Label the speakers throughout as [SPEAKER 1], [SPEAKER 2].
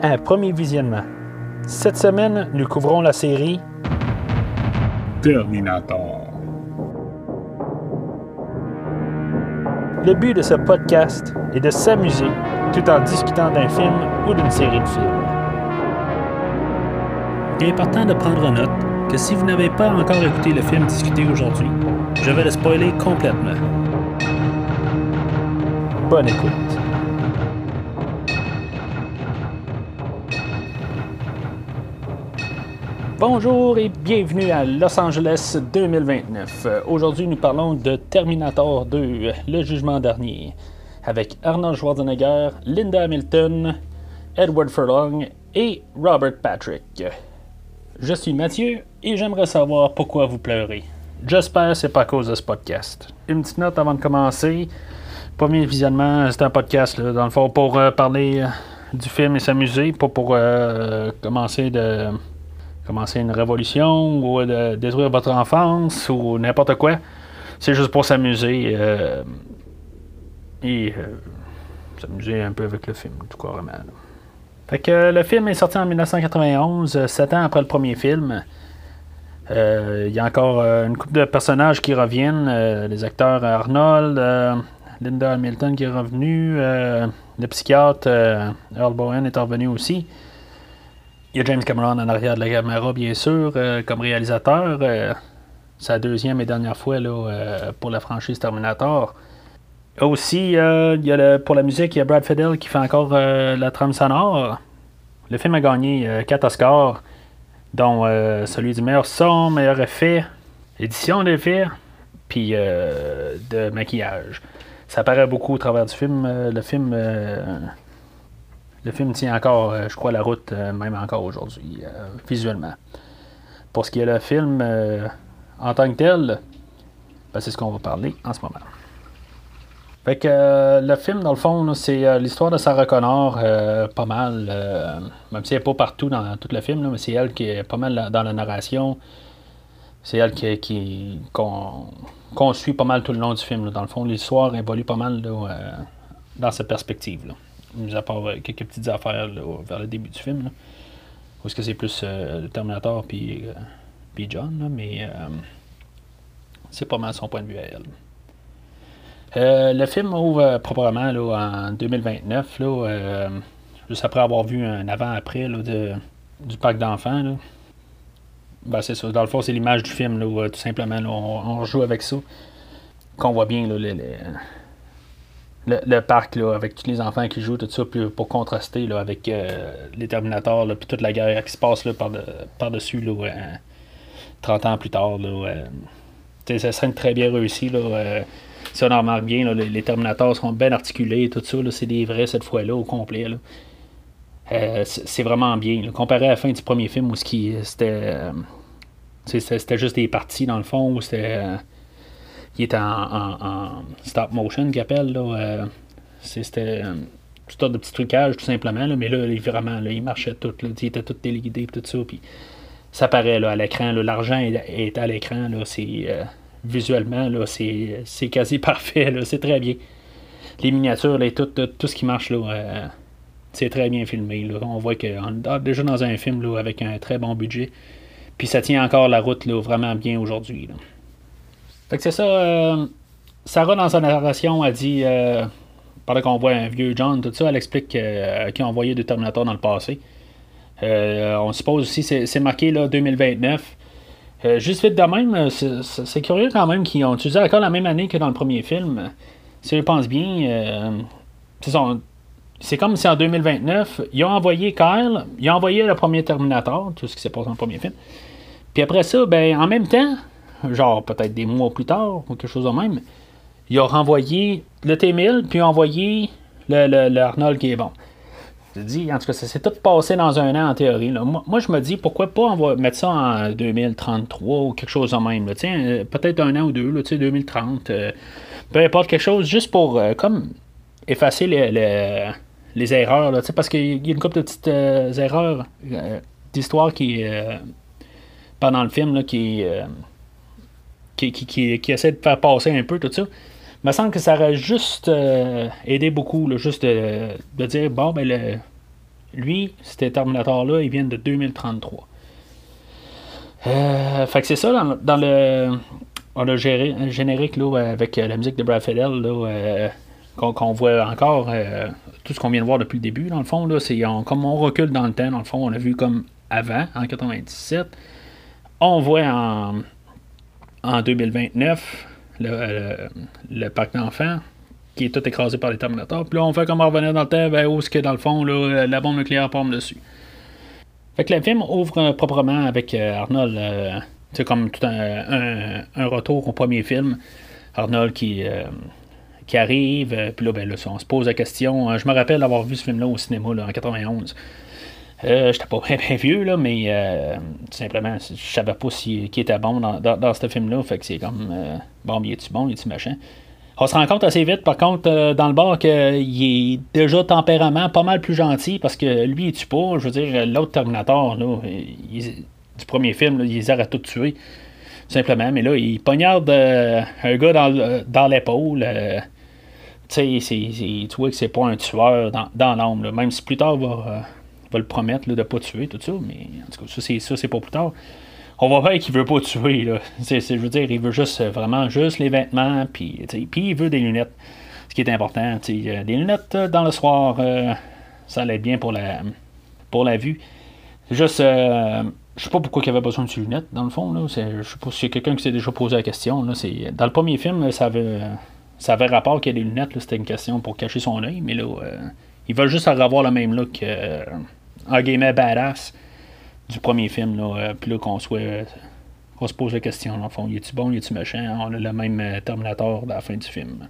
[SPEAKER 1] À Premier Visionnement. Cette semaine, nous couvrons la série
[SPEAKER 2] Terminator.
[SPEAKER 1] Le but de ce podcast est de s'amuser tout en discutant d'un film ou d'une série de films. Il est important de prendre note que si vous n'avez pas encore écouté le film discuté aujourd'hui, je vais le spoiler complètement. Bonne écoute. Bonjour et bienvenue à Los Angeles 2029. Euh, Aujourd'hui, nous parlons de Terminator 2, le jugement dernier, avec Arnold Schwarzenegger, Linda Hamilton, Edward Furlong et Robert Patrick. Je suis Mathieu et j'aimerais savoir pourquoi vous pleurez. J'espère que c'est pas à cause de ce podcast. Une petite note avant de commencer. Premier visionnement, c'est un podcast, là, dans le fond, pour euh, parler euh, du film et s'amuser, pas pour euh, commencer de commencer une révolution ou de détruire votre enfance ou n'importe quoi. C'est juste pour s'amuser euh, et euh, s'amuser un peu avec le film, tout carrément. là. Fait que euh, le film est sorti en 1991, euh, sept ans après le premier film. Euh, Il y a encore euh, une couple de personnages qui reviennent. euh, les acteurs Arnold, euh, Linda Hamilton qui est revenue, euh, le psychiatre euh, Earl Bowen est revenu aussi. Il y a James Cameron en arrière de la caméra, bien sûr, euh, comme réalisateur. Euh, sa deuxième et dernière fois euh, pour la franchise Terminator. Aussi, pour la musique, il y a Brad Fiddle qui fait encore la trame sonore. Le film a gagné 4 Oscars, dont celui du meilleur son, meilleur effet, édition d'effet, puis de maquillage. Ça paraît beaucoup au travers du film. Le film le film tient encore, euh, je crois, la route, euh, même encore aujourd'hui, euh, visuellement. Pour ce qui est le film en tant que tel, ben, c'est ce qu'on va parler en ce moment. Fait que le film, dans le fond, c'est l'histoire de Sarah Connor, pas mal, même si elle n'est pas partout dans tout le film, mais c'est elle qui est pas mal dans la narration. C'est elle qui, qui- qu'on, suit pas mal tout le long du film. Dans le fond, l'histoire évolue pas mal dans cette perspective-là. Mis à part euh, quelques petites affaires vers le début du film. Là, est-ce que c'est plus euh, le Terminator puis, euh, puis John, là, mais c'est pas mal son point de vue à elle. Le film ouvre proprement en 2029, là, euh, juste après avoir vu un avant-après du parc d'enfants. Ben, c'est ça. Dans le fond, c'est l'image du film, tout simplement. on, on joue avec ça. Qu'on voit bien là, le, le- le- parc là, avec tous les enfants qui jouent, tout ça, pour contraster là, avec euh, les Terminators, là, puis toute la guerre qui se passe là, par de- par-dessus là, ouais, 30 ans plus tard. Là, sais, ça serait très bien réussi. Là, euh, si on en remarque bien, là, les, Terminators sont bien articulés, tout ça, là, c'est des vrais cette fois-là, au complet. Là. Euh, c'est vraiment bien. là. Comparé à la fin du premier film où euh, c'était c'était juste des parties dans le fond, où c'était. Qui était en, stop motion qu'ils appellent. Là, euh, c'était euh, tout sorte de petits trucages tout simplement. Là, mais là, vraiment, là, il marchait tout. Là, il était tout téléguidé tout ça. Puis ça paraît là, à l'écran. L'argent est, est à l'écran. c'est, euh, visuellement, c'est, quasi parfait. c'est très bien. Les miniatures, là, tout, tout, ce qui marche, là, c'est très bien filmé. Là. On voit qu'on est déjà dans un film là, avec un très bon budget. Puis ça tient encore la route là, vraiment bien aujourd'hui. Fait que c'est ça. euh, Sarah, dans sa narration, a dit, euh, pendant qu'on voit un vieux John, tout ça, elle explique euh, qu'ils ont envoyé deux Terminators dans le passé. Euh, on suppose aussi, c'est c'est marqué là, 2029. Euh, juste vite de même, c'est- curieux quand même qu'ils ont utilisé encore la même année que dans le premier film. Si je pense bien, c'est c'est comme si en 2029, ils ont envoyé Kyle, ils ont envoyé le premier Terminator, tout ce qui s'est passé dans le premier film. Puis après ça, ben en même temps, genre peut-être des mois plus tard, ou quelque chose de même, ils ont renvoyé le T-1000, puis ont envoyé le, le- Arnold qui est bon. Je dis, en tout cas, ça s'est tout passé dans un an en théorie. Moi, je me dis, pourquoi pas on va mettre ça en 2033 ou quelque chose de même. euh, peut-être un an ou deux, là, tu sais, 2030. euh, peu importe, quelque chose juste pour euh, comme effacer les, les- les erreurs. Là, parce qu'il y a une couple de petites erreurs d'histoire qui, pendant le film, là, qui, qui, essaie de faire passer un peu tout ça. Il me semble que ça aurait juste euh, aidé beaucoup, juste de, dire, bon, ben, le, Lui, c'était Terminator-là, il vient de 2033. Euh, fait que c'est ça, dans, le, a géré, générique là, avec la musique de Brad Fiddle, là, qu'on, voit encore tout ce qu'on vient de voir depuis le début, dans le fond. Là, c'est comme on recule dans le temps, dans le fond, on a vu comme avant, en 97. On voit en, en 2029 le, le, parc d'enfants qui est tout écrasé par les Terminators. Puis là, on fait comme revenir dans le temps vers où ce que dans le fond, là, la bombe nucléaire pompe dessus. Fait que le film ouvre proprement avec euh, Arnold. c'est euh, comme tout un, retour au premier film. Arnold qui, euh, arrive, puis là, ben, on se pose la question. je me rappelle d'avoir vu ce film-là au cinéma en 91. Euh, J'étais pas bien, vieux, là, mais euh, tout simplement, je savais pas si, qui était bon dans, dans, ce film-là. Fait que c'est comme, euh, bon, il est-tu bon, il est-tu machin? On se rend compte assez vite, par contre, euh, dans le bar, qu'il est déjà tempérament pas mal plus gentil parce que lui, il tue pas. Je veux dire, l'autre Terminator, là, du premier film, il les arrête tout tuer. Simplement, mais là, il poignarde un gars dans, dans l'épaule. tu sais, tu vois que c'est pas un tueur dans, dans l'âme, même si plus tard, va va le promettre de ne pas tuer, tout ça, mais en tout cas, ça, c'est, pas plus tard. On va voir qu'il veut pas tuer, là. C'est, je veux dire, il veut juste, euh, vraiment, juste les vêtements, puis, il veut des lunettes. Ce qui est important, des lunettes euh, dans le soir, euh, ça allait bien pour la, pour la vue. Juste, euh, je sais pas pourquoi il avait besoin de ses lunettes, dans le fond, là. Je sais pas si c'est quelqu'un qui s'est déjà posé la question, là. C'est, dans le premier film, ça avait, ça avait rapport qu'il y ait des lunettes, c'était une question pour cacher son œil, mais là, il va juste avoir le même look un gamer badass du premier film. Là, euh, puis là, qu'on soit. qu'on se pose la question, en fond, est-tu bon, est-tu méchant? On a le même euh, Terminator à la fin du film.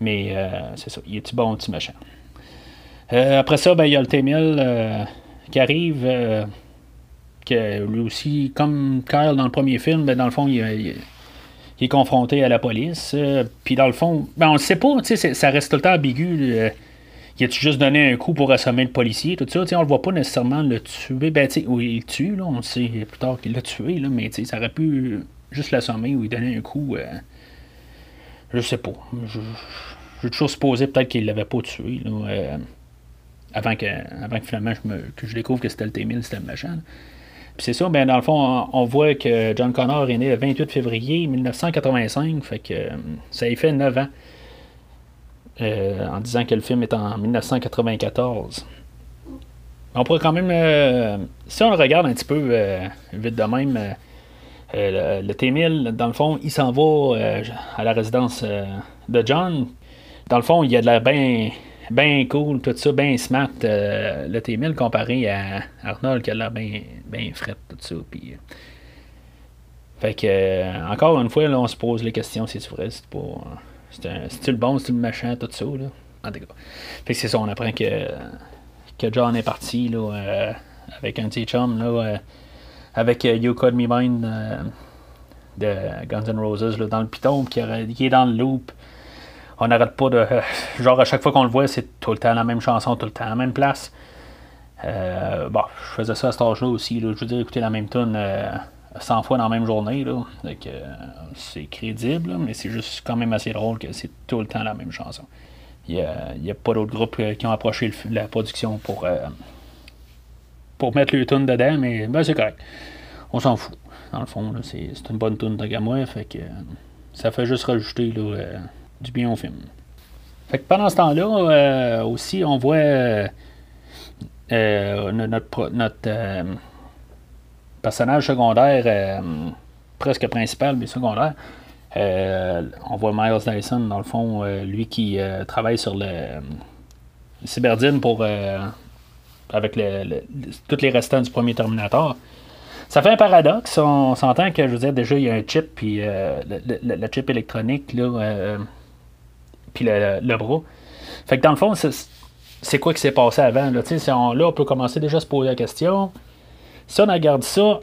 [SPEAKER 1] Mais euh, c'est ça, est-tu bon, est-tu méchant? Après ça, ben, il y a le T-1000 qui arrive. que lui aussi, comme Kyle dans le premier film, ben, dans le fond, il, est confronté à la police. Puis dans le fond, ben, on ne sait pas, ça reste tout le temps ambigu il a-tu juste donné un coup pour assommer le policier, tout ça? T'sais, on le voit pas nécessairement le tuer. Ben, tu il le tue, là, on sait plus tard qu'il l'a tué, là, mais ça aurait pu juste l'assommer ou lui donner un coup. Euh, je sais pas. Je, je, toujours supposé peut-être qu'il l'avait pas tué, là, euh, avant, que, avant que finalement je, me, que je découvre que c'était le T-1000, c'était le machin. Puis c'est ça, ben dans le fond, on, voit que John Connor est né le 28 février 1985, fait que ça a fait 9 ans. Euh, en disant que le film est en 1994. On pourrait quand même, euh, si on le regarde un petit peu euh, vite de même, le, T-1000, dans le fond, il s'en va à la résidence de John. Dans le fond, il y a de la bien ben cool, tout ça, bien smart, le T-1000 comparé à Arnold qui a l'air bien ben fret, tout ça. Fait que, encore une fois, là, on se pose les questions, c'est vrai, c'est c'est le bon, c'est le machin, tout ça. Là. En tout. Fait que c'est ça, on apprend que, que John est parti là, euh, avec un petit chum, là, euh, avec euh, You Code Me Mind de Guns N' Roses là, dans le piton, qui, qui, est dans le loop. On n'arrête pas de. genre, à chaque fois qu'on le voit, c'est tout le temps la même chanson, tout le temps la même place. bon, je faisais ça à cet âge-là aussi. Je veux dire, écouter la même tune 100 fois dans la même journée. Là. Euh, c'est crédible, mais c'est juste quand même assez drôle que c'est tout le temps la même chanson. Il n'y a, pas d'autres groupes euh, qui ont approché la production pour, euh, pour mettre le tune dedans, mais ben, c'est correct. On s'en fout. Dans le fond, c'est, une bonne tune de gamois, fait que ça fait juste rajouter du bien au film. Fait que pendant ce temps-là, aussi, on voit notre personnage secondaire, euh, presque principal, mais secondaire. Euh, on voit Miles Dyson, dans le fond, euh, lui qui travaille sur le Cyberdine pour avec le, tous les restants du premier Terminator. Ça fait un paradoxe. On s'entend que, je veux dire, déjà, il y a un chip, puis le, chip électronique, là, puis le, bras. Fait que dans le fond, c'est quoi qui s'est passé avant? Là, on, là, on peut commencer déjà à se poser la question. Si on regarde ça,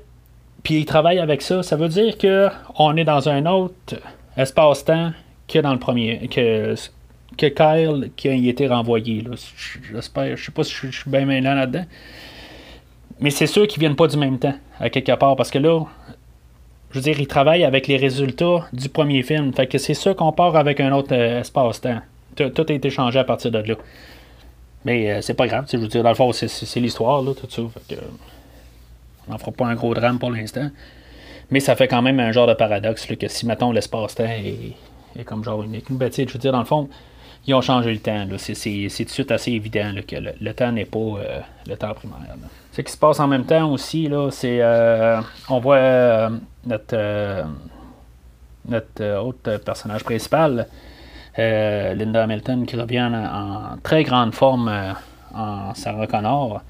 [SPEAKER 1] puis il travaille avec ça, ça veut dire qu'on est dans un autre espace-temps que dans le premier. que, que Kyle qui a été renvoyé. J'espère. Je sais pas si je, suis bien maintenant là-dedans. Mais c'est sûr qu'ils viennent pas du même temps, à quelque part, parce que là, je veux dire, il travaille avec les résultats du premier film. Fait que c'est sûr qu'on part avec un autre euh, espace-temps. Tout, a été changé à partir de là. Mais c'est pas grave, je veux dire, dans le fond, c'est l'histoire, là, tout ça. Que, on n'en fera pas un gros drame pour l'instant. Mais ça fait quand même un genre de paradoxe que si, mettons, l'espace-temps est, comme genre unique. Ben, je veux dire, dans le fond, ils ont changé le temps. C'est tout de suite assez évident que le, temps n'est pas euh, le temps primaire. Ce qui se passe en même temps aussi, c'est euh, on voit euh, notre, notre autre personnage principal, Linda Hamilton, qui revient en, très grande forme en Sarah Connor.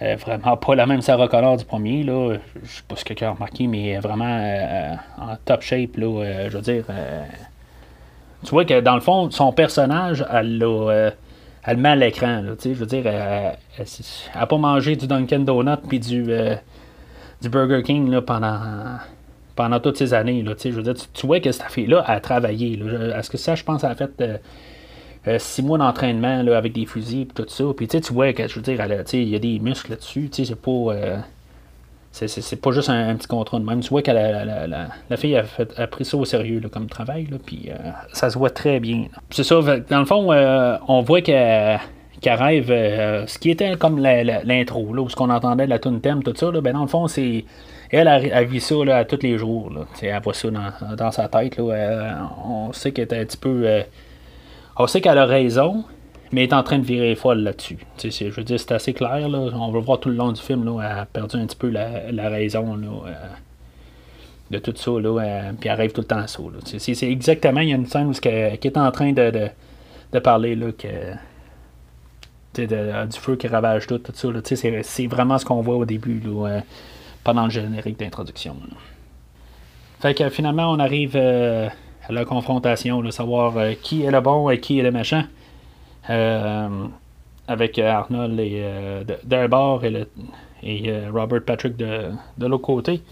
[SPEAKER 1] Vraiment pas la même Sarah Connor du premier, là. Je sais pas si quelqu'un a remarqué, mais vraiment en top shape, là, je veux dire tu vois que dans le fond, son personnage, elle, euh, elle le met à l'écran. Je veux dire, elle n'a pas mangé du Dunkin' Donut puis du, euh, du Burger King là, pendant, pendant toutes ces années. Là, je veux dire, tu, vois que cette fille-là a travaillé. Est-ce que ça, je pense, a fait euh, six mois d'entraînement avec des fusils et tout ça. Puis tu vois que, je veux dire, il y a des muscles là-dessus. C'est pas. C'est pas juste un, petit contrat de même. Tu vois que la, la, fille a, pris ça au sérieux comme travail, là, puis euh, ça se voit très bien. C'est ça, dans le fond, euh, on voit qu'elle rêve euh, ce qui était comme l'intro, là, ce qu'on entendait la tune thème, tout ça, là, ben, dans le fond, c'est. Elle, a vit ça là, tous les jours. Là. Elle voit ça dans, dans sa tête. Là. on sait qu'elle est un petit peu. On sait qu'elle a raison, mais est en train de virer folle là-dessus. Je veux dire, c'est assez clair. Là. On va voir tout le long du film, là, elle a perdu un petit peu la, raison là, euh, de tout ça, là, euh, puis elle rêve tout le temps à ça. C'est, exactement, il y a une scène où elle, qui est en train de, de, parler là, que, du feu qui ravage tout, tout ça. C'est, vraiment ce qu'on voit au début, là, euh, pendant le générique d'introduction. Fait que finalement, on arrive la confrontation, de savoir qui est le bon et qui est le méchant. Euh, avec Arnold et, euh, d'un bord et, et euh, Robert Patrick de, de l'autre côté.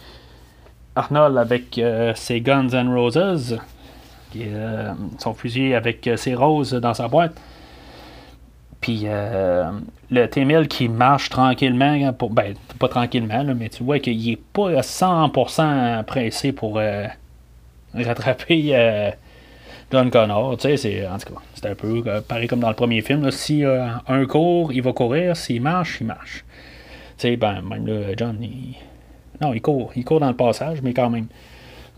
[SPEAKER 1] Arnold avec ses Guns and Roses, son fusil avec ses roses dans sa boîte. Puis le T-1000 qui marche tranquillement, pour, ben pas tranquillement, mais tu vois qu'il n'est pas à 100% pressé pour rattraper John Connor, tu sais, c'est, en tout cas, un peu euh, pareil comme dans le premier film. si euh, un court, il va courir. S'il marche, il marche. Tu sais, ben, même là, John, il... Non, il court. Il court dans le passage, mais quand même.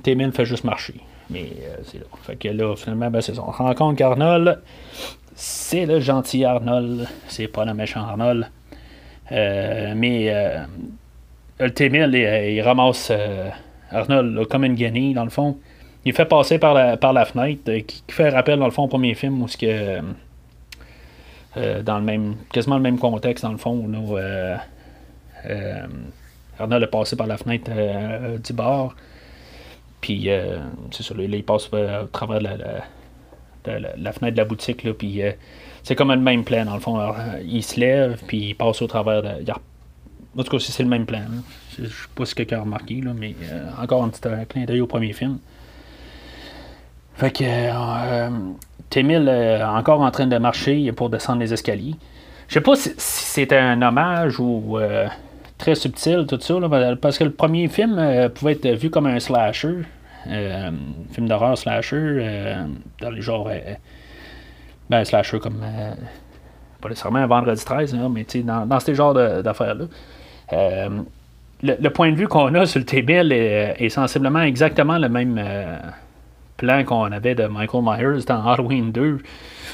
[SPEAKER 1] Témin fait juste marcher. Mais euh, c'est là. Fait que là, finalement, ben, c'est ça. On rencontre qu'Arnold, c'est le gentil Arnold. C'est pas le méchant Arnold. mais le T-1000, il, ramasse Arnold comme une guenille, dans le fond il fait passer par la, par la fenêtre, euh, qui, fait rappel dans le fond au premier film où ce que euh, dans le même quasiment le même contexte dans le fond où euh, Arnold est passé par la fenêtre du bar. Puis c'est ça il passe au travers de la, fenêtre de la boutique là, puis c'est comme le même plan dans le fond. Il se lève puis il passe au travers de en tout cas c'est le même plan je sais pas si quelqu'un a remarqué là, mais encore un petit clin d'œil au premier film fait que euh, Témil est encore en train de marcher pour descendre les escaliers. Je sais pas si, c'était un hommage ou euh, très subtil, tout ça, parce que le premier film euh, pouvait être vu comme un slasher, euh, film d'horreur slasher, dans les genres. ben, slasher comme. pas nécessairement un vendredi 13, mais dans, dans ces genres d'affaires-là. Le, point de vue qu'on a sur le T-1000 est, sensiblement exactement le même plan qu'on avait de Michael Myers dans Halloween 2.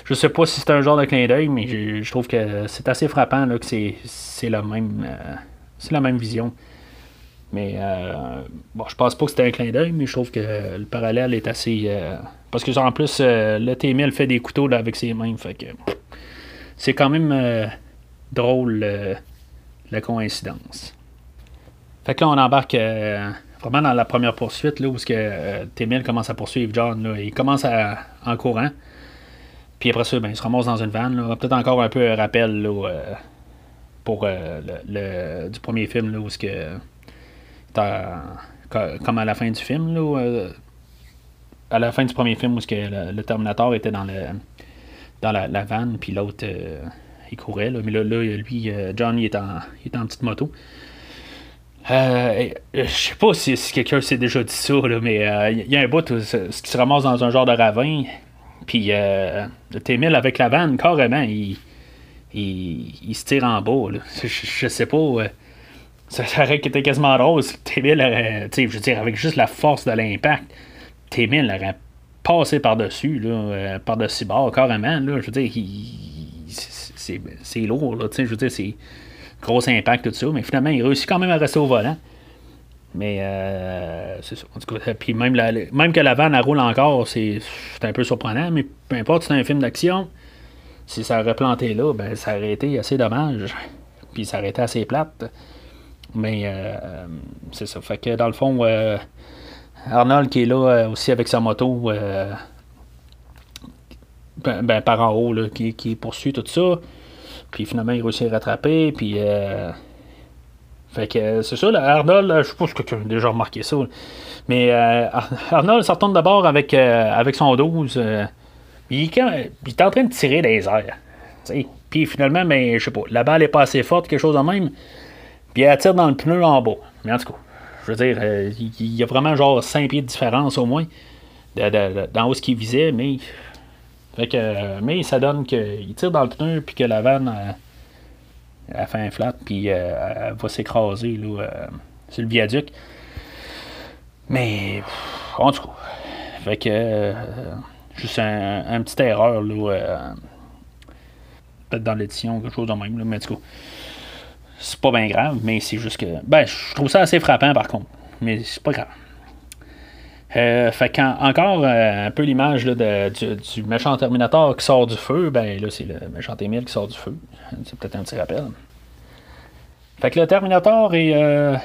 [SPEAKER 1] Je sais pas si c'est un genre de clin d'œil, mais je, trouve que c'est assez frappant là, que c'est la même euh, c'est la même vision. Mais euh, bon, je pense pas que c'était un clin d'œil, mais je trouve que le parallèle est assez. Euh, parce que en plus, le T-1000 fait des couteaux avec ses mains. Fait que c'est quand même drôle la coïncidence. Fait que là, on embarque vraiment dans la première poursuite, là, où euh, commence à poursuivre John, là, il commence à, en courant. Puis après ça, ben, il se ramasse dans une vanne. Peut-être encore un peu un rappel euh, pour euh, le, du premier film, là, où que. Comme à la fin du film, là, à la fin du premier film, où que le, Terminator était dans, le, dans la, la vanne, puis l'autre, il courait. Là, mais là, là lui, John, il est, en, il est en petite moto. Euh, je sais pas si, quelqu'un s'est déjà dit ça, mais il euh, y a un bout où, ce qui se ramasse dans un genre de ravin. Puis euh, T-1000 avec la vanne, carrément, il, il, se tire en bas. Je, sais pas. Euh, ça, aurait été quasiment drôle si T-1000 aurait. Je veux dire, avec juste la force de l'impact, T-1000 aurait passé par-dessus, là, euh, par-dessus bord, carrément. Là, je veux dire, c'est lourd. Là, je veux dire, c'est gros impact, tout ça. Mais finalement, il réussit quand même à rester au volant. Mais euh, c'est ça. Puis même, même que la vanne elle roule encore, c'est un peu surprenant, mais peu importe, c'est un film d'action. Si ça aurait planté là, ben ça aurait été assez dommage. Puis ça aurait été assez plate. Mais euh, c'est ça. Fait que dans le fond, euh, Arnold qui est là aussi avec sa moto, ben, ben, par en haut, là, qui, qui poursuit tout ça. Puis finalement, il réussit à rattraper. Puis fait que euh, c'est ça, là, Arnold, je sais pas si quelqu'un a déjà remarqué ça. Mais euh, Arnold se retourne d'abord avec, euh, avec son 12. il, est en train de tirer des airs. Puis finalement, mais, je sais pas, la balle est pas assez forte, quelque chose de même. Puis elle tire dans le pneu en bas. Mais en tout cas, je veux dire, il y a vraiment genre 5 pieds de différence au moins dans où ce qu'il visait, mais. Mais ça donne qu'il tire dans le pneu puis que la vanne elle fait un flat, puis euh, elle va s'écraser là, euh, sur le viaduc. Mais, en tout cas, fait que, euh, juste un petite erreur, là, peut-être dans l'édition, quelque chose de même, là, mais en tout cas, c'est pas bien grave, mais c'est juste que, ben, je trouve ça assez frappant par contre, mais c'est pas grave. Fait encore un peu l'image du, du, méchant Terminator qui sort du feu, ben là c'est le méchant Emile qui sort du feu. C'est peut-être un petit rappel. Fait que le Terminator euh,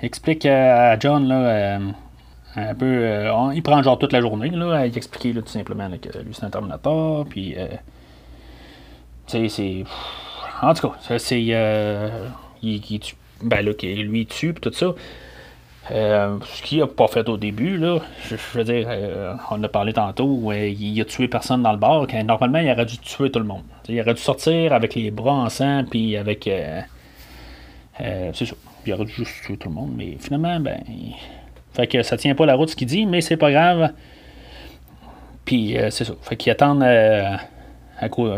[SPEAKER 1] explique à John là, euh, un peu. Euh, il prend genre toute la journée là, à expliquer tout simplement que lui c'est un Terminator. Puis. c'est. En tout cas, c'est. il. Ben là, lui il tue, puis tout ça. Ce qu'il a pas fait au début, là, je, veux dire, on a parlé tantôt, il a tué personne dans le bar, normalement il aurait dû tuer tout le monde. il aurait dû sortir avec les bras en sang, puis avec euh, c'est ça. Il aurait dû juste tuer tout le monde, mais finalement, ben. Fait que ça tient pas la route ce qu'il dit, mais c'est pas grave. Puis euh, c'est ça. Fait qu'il attend euh, à quoi,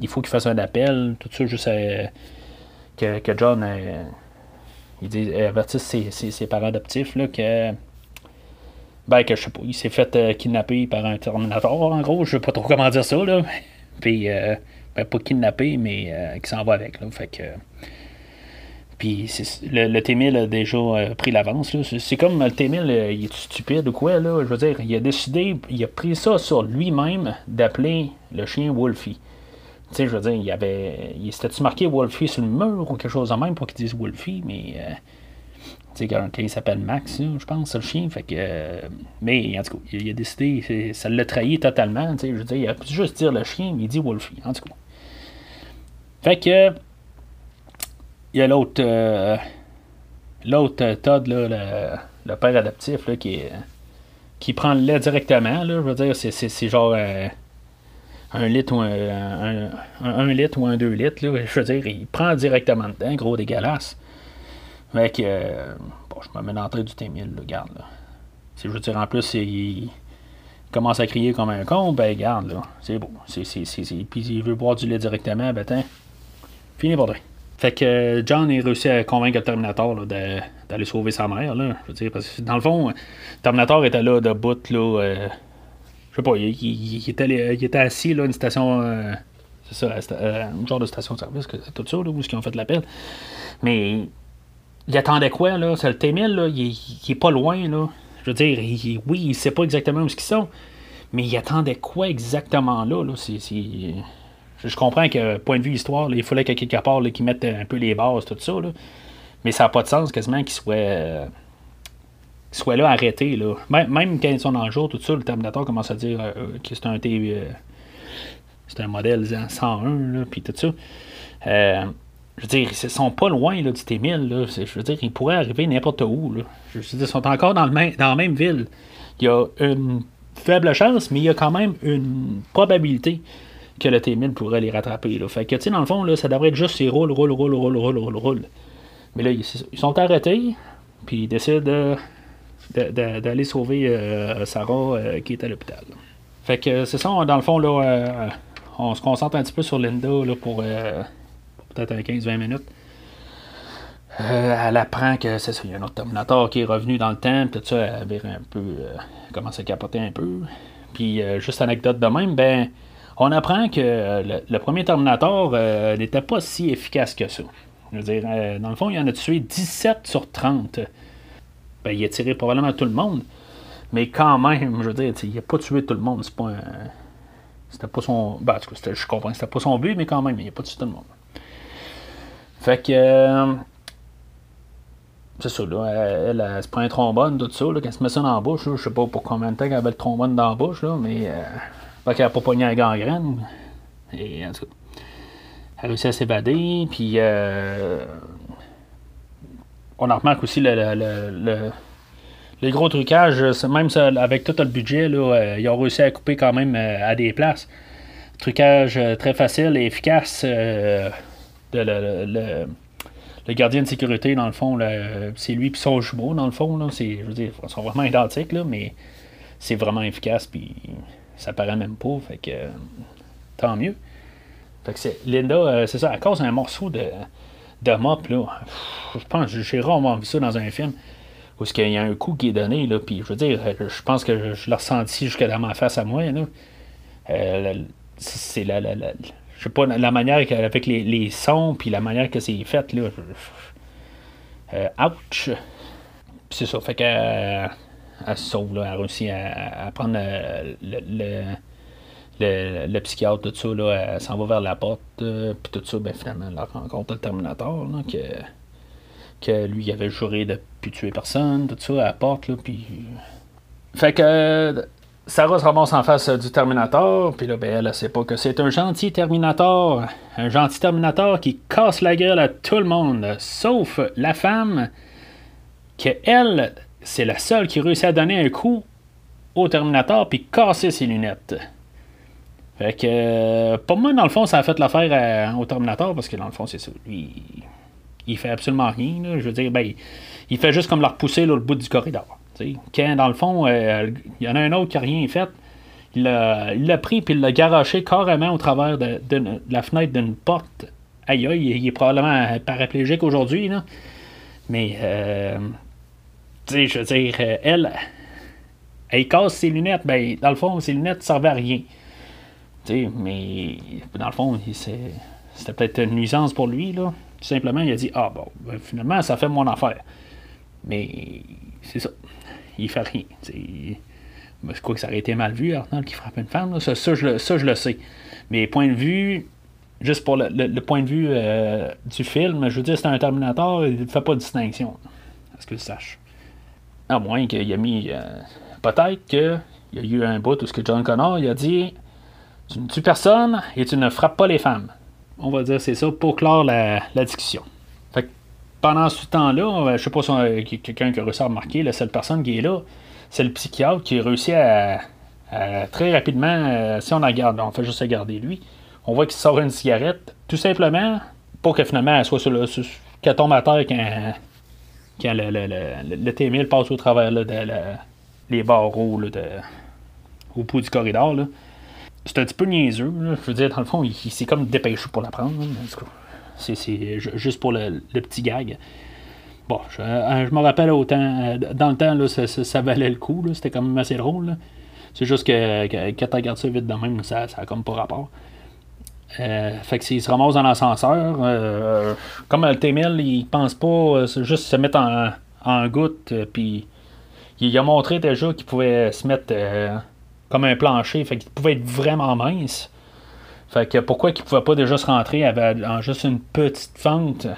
[SPEAKER 1] il faut qu'il fasse un appel, tout ça, juste que, que, John il dit, avertisse ses, ses, parents adoptifs là, que. Ben, que je sais pas, il s'est fait kidnapper par un Terminator, en gros, je sais pas trop comment dire ça, là. Puis, ben, pas kidnapper, mais qui s'en va avec, là. Fait que. Puis le, le T-1000 a déjà euh, pris l'avance. C'est comme le T-1000, euh, il est stupide ou quoi, là. Je veux dire, il a décidé, il a pris ça sur lui-même d'appeler le chien Wolfie. Tu sais, je veux dire, il avait. Il s'était-tu marqué Wolfie sur le mur ou quelque chose de même pour qu'il dise Wolfie, mais. Euh, tu sais, il s'appelle Max, je pense, le chien. Fait que. mais en tout cas, il, a décidé, ça l'a trahi totalement. Tu sais, je veux dire, il a pu juste dire le chien, mais il dit Wolfie, en tout cas. Fait que il y a l'autre. Euh, l'autre euh, Todd, là, le, père adaptif, là, qui, qui prend le lait directement. Là, je veux dire, c'est, genre euh, un litre ou un, un, litre ou un deux litres. Là, je veux dire, il prend directement dedans, gros dégueulasse. Fait que. bon, je me mets l'entrée du T1000, là, garde. Là. Si je veux dire, en plus, il, commence à crier comme un con, ben garde, là. C'est beau. C'est, c'est, Puis il veut boire du lait directement, ben tiens. Fini pour fait que John a réussi à convaincre le Terminator d'aller sauver sa mère. Là, je veux dire, parce que dans le fond, Terminator était là de bout. Là, euh, je sais pas, il, était, il, était, assis là, une station. Euh, c'est ça, euh, un genre de station de service, tout ça, là, où ils ont fait l'appel. Mais il attendait quoi, là? C'est le T-1000, là, il, il, est pas loin, là. Je veux dire, oui, il sait pas exactement où ils sont, mais il attendait quoi exactement là, là? Je comprends que, point de vue histoire, il fallait qu'à quelque part qu'ils mettent un peu les bases, tout ça. Mais ça n'a pas de sens quasiment qu'ils soient, euh, soit là arrêtés. Là. Même, quand ils sont dans le jour, tout ça, le Terminator commence à dire euh, que c'est un T. Euh, c'est un modèle 101, puis tout ça. je veux dire, ils sont pas loin là, du T1000. Je veux dire, ils pourraient arriver n'importe où. Là. Je veux dire, ils sont encore dans, le dans la même ville. Il y a une faible chance, mais il y a quand même une probabilité que le T1000 pourrait les rattraper. Là. Fait que, tu sais, dans le fond, là, ça devrait être juste ces roule, roule, roule, roule, roule, roule, roule. Mais là, ils, sont arrêtés, puis ils décident d'aller sauver euh, Sarah euh, qui est à l'hôpital. Fait que c'est ça, dans le fond, là, euh, on se concentre un petit peu sur Linda là, pour, peut-être 15-20 minutes. elle apprend que c'est ça, il y a un autre Terminator qui est revenu dans le temps, tout ça, elle avait un peu commence à capoter un peu. Puis juste anecdote de même, ben on apprend que le, premier Terminator n'était pas si efficace que ça. Je veux dire, dans le fond, il en a tué 17 sur 30. Ben, il a tiré probablement tout le monde. Mais quand même, je veux dire, il n'a pas tué tout le monde. C'est pas C'était pas son. Ben, en tout cas, je comprends c'était pas son but, mais quand même, il n'a pas tué tout le monde. Fait que. Euh, c'est ça, là. Elle, elle, se prend un trombone, tout ça, là, quand elle se met ça dans la bouche, là, je sais pas pour combien de temps qu'elle avait le trombone dans la bouche, là, mais. Euh, fait qu'elle n'a pas pogné la gangrène. Et en tout cas. Elle a réussi à s'évader, puis. Euh, on en remarque aussi le, le, les gros trucages, même avec tout le budget, euh, ils ont réussi à couper quand même euh, à des places. Trucage euh, très facile et efficace. de le, gardien de sécurité, dans le fond, c'est lui et son jumeau, dans le fond. Je veux dire, ils sont vraiment identiques, mais c'est vraiment efficace, puis ça paraît même pas. Fait que tant mieux. Fait que Linda, c'est ça, à cause d'un morceau de de mop, là, je pense j'ai rarement vu ça dans un film. Où il y a un coup qui est donné, là, puis je veux dire, je pense que je, l'ai ressenti jusque dans ma face à moi, là. Euh, c'est la, la, je sais pas, la manière avec les, sons, puis la manière que c'est fait, là. Euh, ouch! c'est ça, fait qu'elle sauve, là, elle réussit à, à prendre le, psychiatre, tout ça, là, s'en va vers la porte, euh, puis tout ça, ben, finalement, elle rencontre le Terminator, là, que, que lui, il avait juré de plus tuer personne, tout ça, à la porte, là, puis... Fait que Sarah se ramasse en face du Terminator, puis là, ben, elle, ne sait pas que c'est un gentil Terminator, un gentil Terminator qui casse la gueule à tout le monde, sauf la femme, que elle, c'est la seule qui réussit à donner un coup au Terminator puis casser ses lunettes. Fait que, euh, pour moi, dans le fond, ça a fait l'affaire au Terminator parce que, dans le fond, c'est ça. Lui, il fait absolument rien. Je veux dire, ben, il fait juste comme le repousser le bout du corridor. Quand, dans le fond, euh, il y en a un autre qui n'a rien fait, il l'a pris puis il l'a garoché carrément au travers de, la fenêtre d'une porte. Aïe aïe, il est probablement paraplégique aujourd'hui, Mais, euh, tu sais, je veux dire, elle, elle casse ses lunettes. Ben, dans le fond, ses lunettes ne servaient à rien mais dans le fond, c'était peut-être une nuisance pour lui. Là. Tout simplement, il a dit Ah bon, ben, finalement, ça fait mon affaire. Mais c'est ça. Il fait rien. C'est quoi que ça aurait été mal vu, Arnold qui frappe une femme. Ça, je, le sais. Mais point de vue, juste pour le, point de vue euh, du film, je veux dire, c'est un Terminator, il ne fait pas de distinction. Est-ce que tu saches? À moins qu'il a mis. Euh, peut-être qu'il y a eu un bout où ce que John Connor a dit tu ne tues personne et tu ne frappes pas les femmes? On va dire c'est ça pour clore la, discussion. Fait pendant ce temps-là, je sais pas si quelqu'un qui a réussi à remarquer, la seule personne qui est là, c'est le psychiatre qui a réussi à, très rapidement, euh, si on la garde, on fait juste regarder lui, on voit qu'il sort une cigarette, tout simplement pour que finalement elle soit sur le, qu'elle tombe à terre quand, le, le, le, T1000 passe au travers de les barreaux au bout du corridor. Là c'est un petit peu niaiseux. Je veux dire, dans le fond, il, s'est comme dépêché pour la prendre. C'est juste pour le, petit gag. Bon, je, euh, me rappelle autant. Euh, dans le temps, ça, valait le coup. C'était quand même assez drôle. C'est juste que, quand tu regardes ça vite de même, ça, ça a comme pas rapport. Euh, fait que s'il se ramasse dans l'ascenseur, comme le T-1000, il pense pas juste se mettre en, en goutte, puis il a montré déjà qu'il pouvait se mettre comme un plancher. Fait qu'il pouvait être vraiment mince. Fait que pourquoi qu'il pouvait pas déjà se rentrer en juste une petite fente?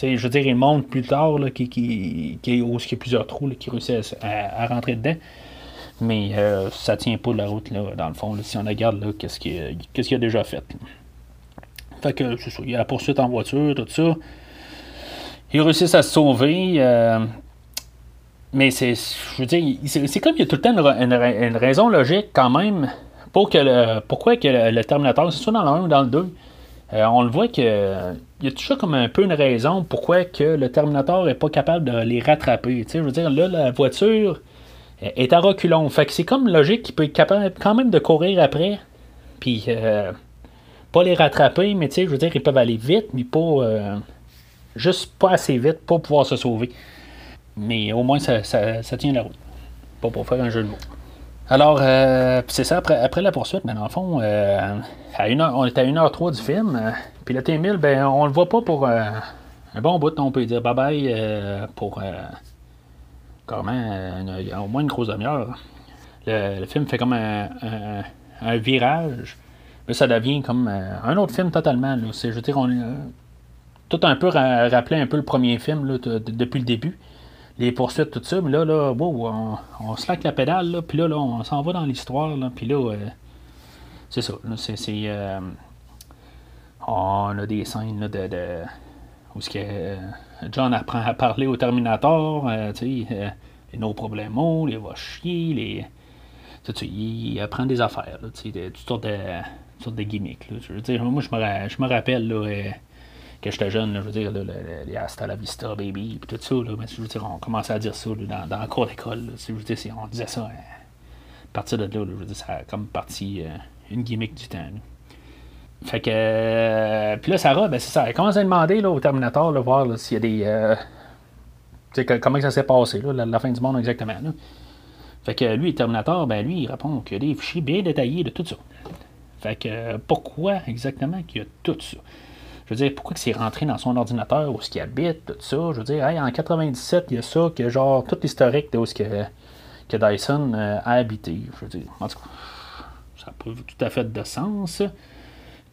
[SPEAKER 1] je veux dire, il monte plus tard, là, qui, qui, qui, il y a plusieurs trous qui réussissent à, rentrer dedans. Mais euh, ça tient pas de la route, là, dans le fond. si on regarde, qu'est-ce qu'il qu a déjà fait. Fait que, c'est ça, il y a la poursuite en voiture, tout ça. Ils réussissent à se sauver. Euh, mais c'est, je veux dire, c'est comme il y a tout le temps une, raison logique quand même pour que le, pourquoi que le, Terminator, c'est soit dans le 1 ou dans le 2, euh, on le voit que il y a toujours comme un peu une raison pourquoi que le Terminator n'est pas capable de les rattraper. je veux dire, là, la voiture est à reculons. Fait que c'est comme logique qu'il peut être capable quand même de courir après. Puis, euh, pas les rattraper, mais je veux dire, ils peuvent aller vite, mais pas. euh, juste pas assez vite pour pouvoir se sauver. Mais au moins, ça, ça- tient la route. Pas pour faire un jeu de mots. Alors, euh, c'est ça, après, après la poursuite, ben, dans le fond, euh, à une heure- on est à 1h03 du film, euh, puis le T-1000, ben, on le voit pas pour un bon bout, on peut dire bye-bye pour comment, une- au moins une grosse demi-heure. Le, film fait comme un, virage, mais ça devient comme un autre film totalement. Là. C'est, je veux dire, tout un peu ra- un peu le premier film là, de- de- depuis le début. Les poursuites, tout ça, mais là, là wow, on, on slack la pédale, là, puis là, là, on s'en va dans l'histoire, là, puis là, euh, c'est ça. c'est, euh, on a des scènes là, de, où ce que, euh, John apprend à parler au Terminator, euh, tu sais, euh, les nos problèmes, les va chier, les. Tu sais, il apprend des affaires, tu sais, toutes sortes de, sortes de gimmicks. Là. Je veux dire, moi, je me, je me rappelle là, que j'étais jeune, je veux dire, les Hasta la Vista, baby, puis tout ça, là, mais je veux dire, on commençait à dire ça dans, la cour d'école. Je veux dire, on disait ça. euh, à partir de là, je veux dire, ça a comme parti euh, une gimmick du temps. Fait que. euh, puis là, Sarah, ben c'est ça. Elle commence à demander là, au Terminator, là, voir s'il y a des. euh, tu sais, comment ça s'est passé, là, la, fin du monde exactement. Fait que lui, Terminator, ben lui, il répond qu'il y a des fichiers bien détaillés de tout ça. Fait que pourquoi exactement qu'il y a tout ça? Je veux dire, pourquoi c'est rentré dans son ordinateur, où est-ce qu'il habite, tout ça? Je veux dire, en 97, il y a ça, que genre, tout l'historique de où est-ce que, que Dyson euh, a habité. Je veux dire, en tout cas, ça n'a pas tout à fait de sens.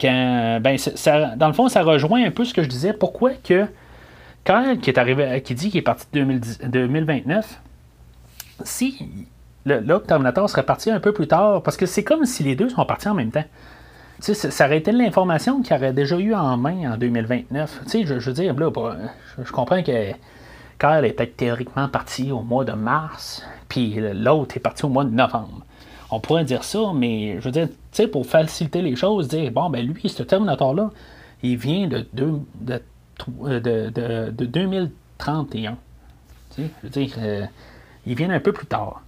[SPEAKER 1] Quand, ben, ça, dans le fond, ça rejoint un peu ce que je disais. Pourquoi que Kyle, qui est arrivé, qui dit qu'il est parti de 2010 2029, si le, Terminator serait parti un peu plus tard, parce que c'est comme si les deux sont partis en même temps. Ça- aurait été l'information qu'il aurait déjà eu en main en 2029. Tu sais, je, veux dire, là, je, je comprends que Kyle est peut-être théoriquement parti au mois de mars, puis l'autre est parti au mois de novembre. On pourrait dire ça, mais je veux dire, tu sais, pour faciliter les choses, dire, bon, ben lui, ce Terminator-là, il vient de, deux- de, de, de, de 2031. Tu sais, je veux dire, euh, ils viennent un peu plus tard.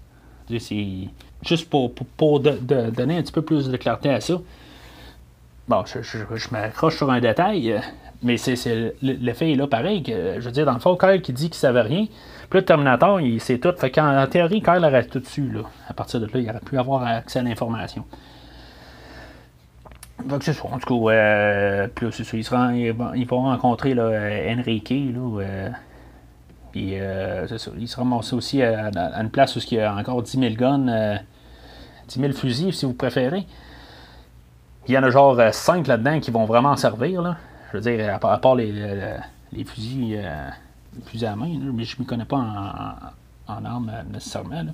[SPEAKER 1] C'est juste pour, pour, pour donner un petit peu plus de clarté à ça. Bon, je, je, m'accroche sur un détail, euh, mais c'est, c'est- le, le fait est là pareil. Que, je veux dire, dans le fond, Kyle qui dit qu'il savait rien, puis le Terminator, il sait tout. Fait qu'en en théorie, Kyle aurait tout dessus. Là. À partir de là, il aurait pu avoir accès à l'information. Que c'est ça. En tout cas, euh, puis là, c'est ça. Ils, rencontrer là, euh, Enrique, là, euh, puis euh, c'est ça. Ils se aussi à, à une place où il y a encore 10 000 guns, euh, 10 000 fusils, si vous préférez. Il y en a genre 5 là-dedans qui vont vraiment servir. Là. Je veux dire, à part, les, les, les fusils, euh, fusils à main, mais je ne m'y connais pas en, armes euh, nécessairement.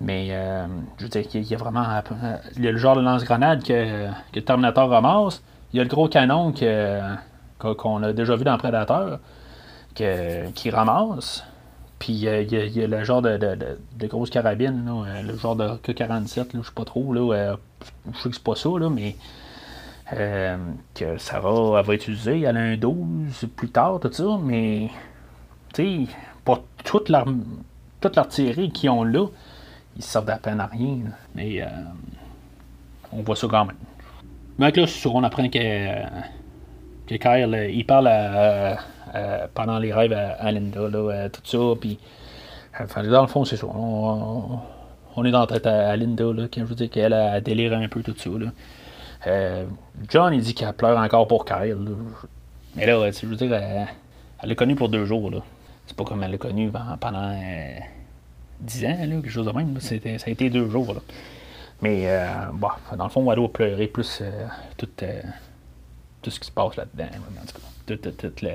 [SPEAKER 1] Mais euh, je veux dire, il y a vraiment. euh, Il y a le genre de lance-grenade que, que Terminator ramasse. Il y a le gros canon que- qu'on a déjà vu dans Predator que, qui ramasse. Puis il y, a- le genre de, de, de, grosse carabine, euh, le genre de K-47, là, je sais pas trop. Là, euh, je sais que c'est pas ça, là, mais euh, que Sarah elle va utiliser. Elle a un 12 plus tard, tout ça, mais tu sais, pour toute l'artillerie qu'ils ont là, ils servent à peine à rien. Mais euh, on voit ça quand même. Mais là, on apprend que, euh, que Kyle, euh, il parle pendant les rêves à, Linda, là, euh, tout ça, puis enfin, dans le fond, c'est ça. On, on est dans la tête à, Linda, là, que je dire qu'elle a déliré un peu tout ça. Euh, John, il dit qu'elle pleure encore pour Kyle. là. Mais là, je veux dire, elle elle l'a connu pour deux jours. là. C'est pas comme elle l'a connu pendant, euh, 10 ans, là, quelque chose de même. ça a été deux jours. Mais euh, bon, dans le fond, elle doit pleurer plus euh, tout, ce qui se passe là-dedans. tout tout, tout, le,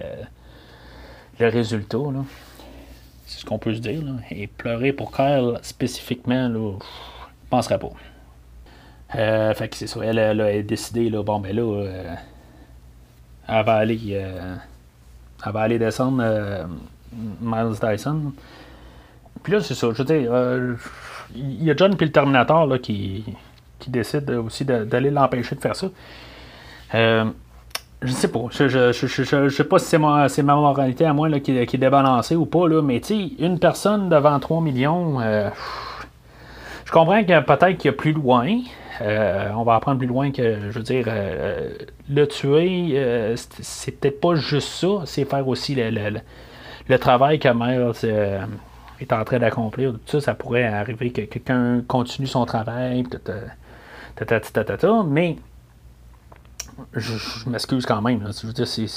[SPEAKER 1] le résultat. C'est ce qu'on peut se dire. Et pleurer pour Kyle spécifiquement, là, je penserais pas. Euh, fait que c'est ça. Elle, elle a décidé, là, bon, ben là, euh, elle va aller. euh, elle va aller descendre Miles Dyson. Puis là, c'est ça. Je veux dire, il y a John puis le Terminator là, qui, qui décide aussi d'aller l'empêcher de faire ça. Euh, je sais pas. Je, je, je, je- sais pas si c'est ma, ma moralité à moi là, qui, qui est débalancée ou pas, là, mais tu une personne devant 3 millions, euh, je comprends que peut-être qu'il y a plus loin, on va apprendre plus loin que, je veux dire, le tuer, c'est peut-être pas juste ça, c'est faire aussi le, travail que Miles est en train d'accomplir. Ça, ça pourrait arriver que quelqu'un continue son travail, mais je, m'excuse quand même. Je veux dire, c'est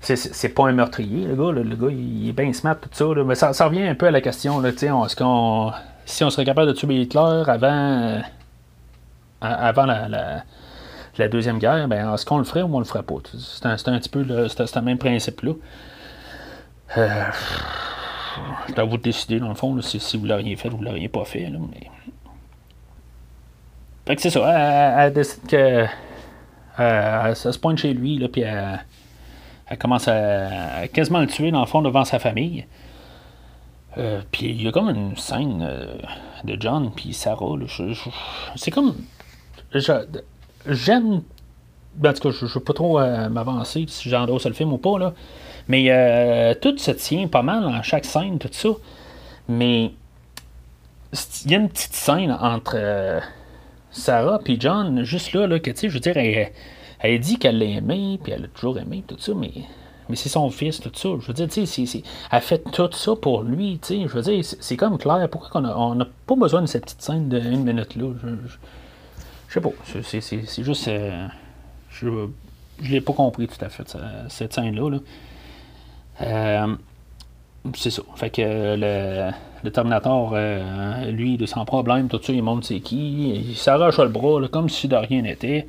[SPEAKER 1] c'est pas un meurtrier, le gars. Le, gars, il est bien smart, tout ça. Mais ça, revient un peu à la question. Est-ce si on serait capable de tuer Hitler avant, euh, avant la, Deuxième Guerre, ben, est-ce qu'on le ferait ou on le ferait pas? C'est un, un, petit peu le, même principe-là. Euh, c'est vous de décider, dans le fond, si, vous l'auriez fait ou vous l'auriez pas fait. Fait que c'est ça. Elle, décide que. Euh, ça se pointe chez lui, là, puis elle elle commence à, quasiment le tuer, dans le fond, devant sa famille. Euh, puis il y a comme une scène euh, de John puis Sarah. c'est comme. J'aime. Ben, en tout cas, je ne veux pas trop m'avancer si j'endosse le film ou pas. Là. Mais tout se tient pas mal dans chaque scène, tout ça. Mais il y a une petite scène entre Sarah puis John, juste là, là que tu sais, je veux dire, elle, elle dit qu'elle l'a aimé, puis elle a toujours aimé, tout ça, mais, mais c'est son fils, tout ça. Je veux dire, tu sais, elle fait tout ça pour lui, tu sais. Je veux dire, c'est comme clair. Pourquoi on n'a pas besoin de cette petite scène de une minute là? Je, je, sais pas. C'est juste. Euh, je ne l'ai pas compris tout à fait, cette scène-là. Euh, c'est ça. Fait que le, le Terminator, euh, lui, sans problème, tout ça, il montre c'est qui. Il s'arrache le bras, comme si de rien n'était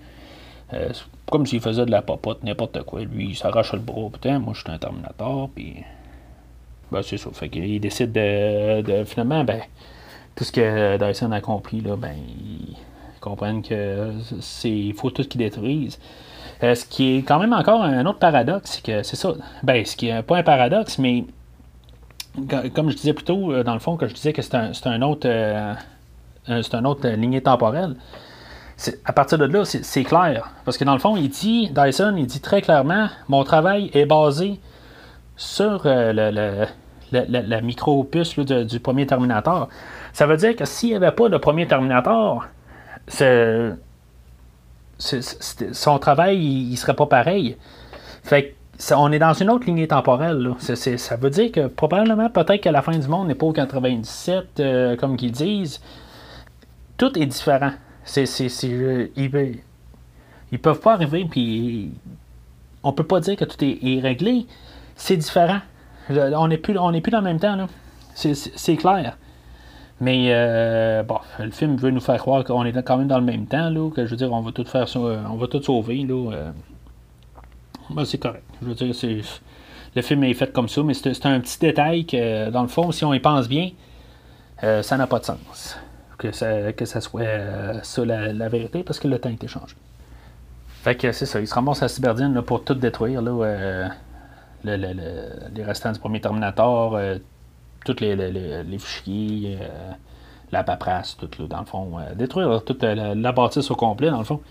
[SPEAKER 1] comme s'il faisait de la popote, n'importe quoi. Lui, il s'arrache le bras. Putain, moi, je suis un Terminator. Puis. Ben, c'est ça. Fait qu'il décide de, Finalement, ben. Tout ce que Dyson a compris, là, ben. Ils comprennent que c'est. Faut tout qu'ils détruisent. Euh, ce qui est quand même encore un autre paradoxe, c'est que c'est ça. Ben, ce qui est pas un paradoxe, mais. Comme je disais plus tôt, euh, dans le fond, que je disais que c'est un, autre. Euh, un autre lignée temporelle à partir de là, c'est clair. Parce que dans le fond, il dit, Dyson, il dit très clairement, mon travail est basé sur euh, la micro-puce du premier Terminator. Ça veut dire que s'il n'y avait pas le premier Terminator, son travail, il, ne serait pas pareil. Fait on est dans une autre lignée temporelle. ça veut dire que probablement, peut-être que la fin du monde n'est pas au 97, euh, comme qu'ils disent. Tout est différent. C'est, c'est, ils, ils peuvent pas arriver, puis on peut pas dire que tout est, réglé. C'est différent. On n'est plus, plus dans le même temps. C'est, clair. Mais euh, bon, le film veut nous faire croire qu'on est quand même dans le même temps, que je veux dire, on va tout faire on va tout sauver. Euh. Ben, c'est correct. Je veux dire, c'est, le film est fait comme ça, mais c'est, un petit détail que, dans le fond, si on y pense bien, euh, ça n'a pas de sens que ça, que ça soit euh, ça la, vérité, parce que le temps été changé. Fait que c'est ça, il se ramasse à Cyberdine pour tout détruire, là, euh, les restants du premier Terminator, euh, tous les, les, fichiers, la paperasse, tout, là, dans le fond. détruire toute la, bâtisse au complet, dans le fond.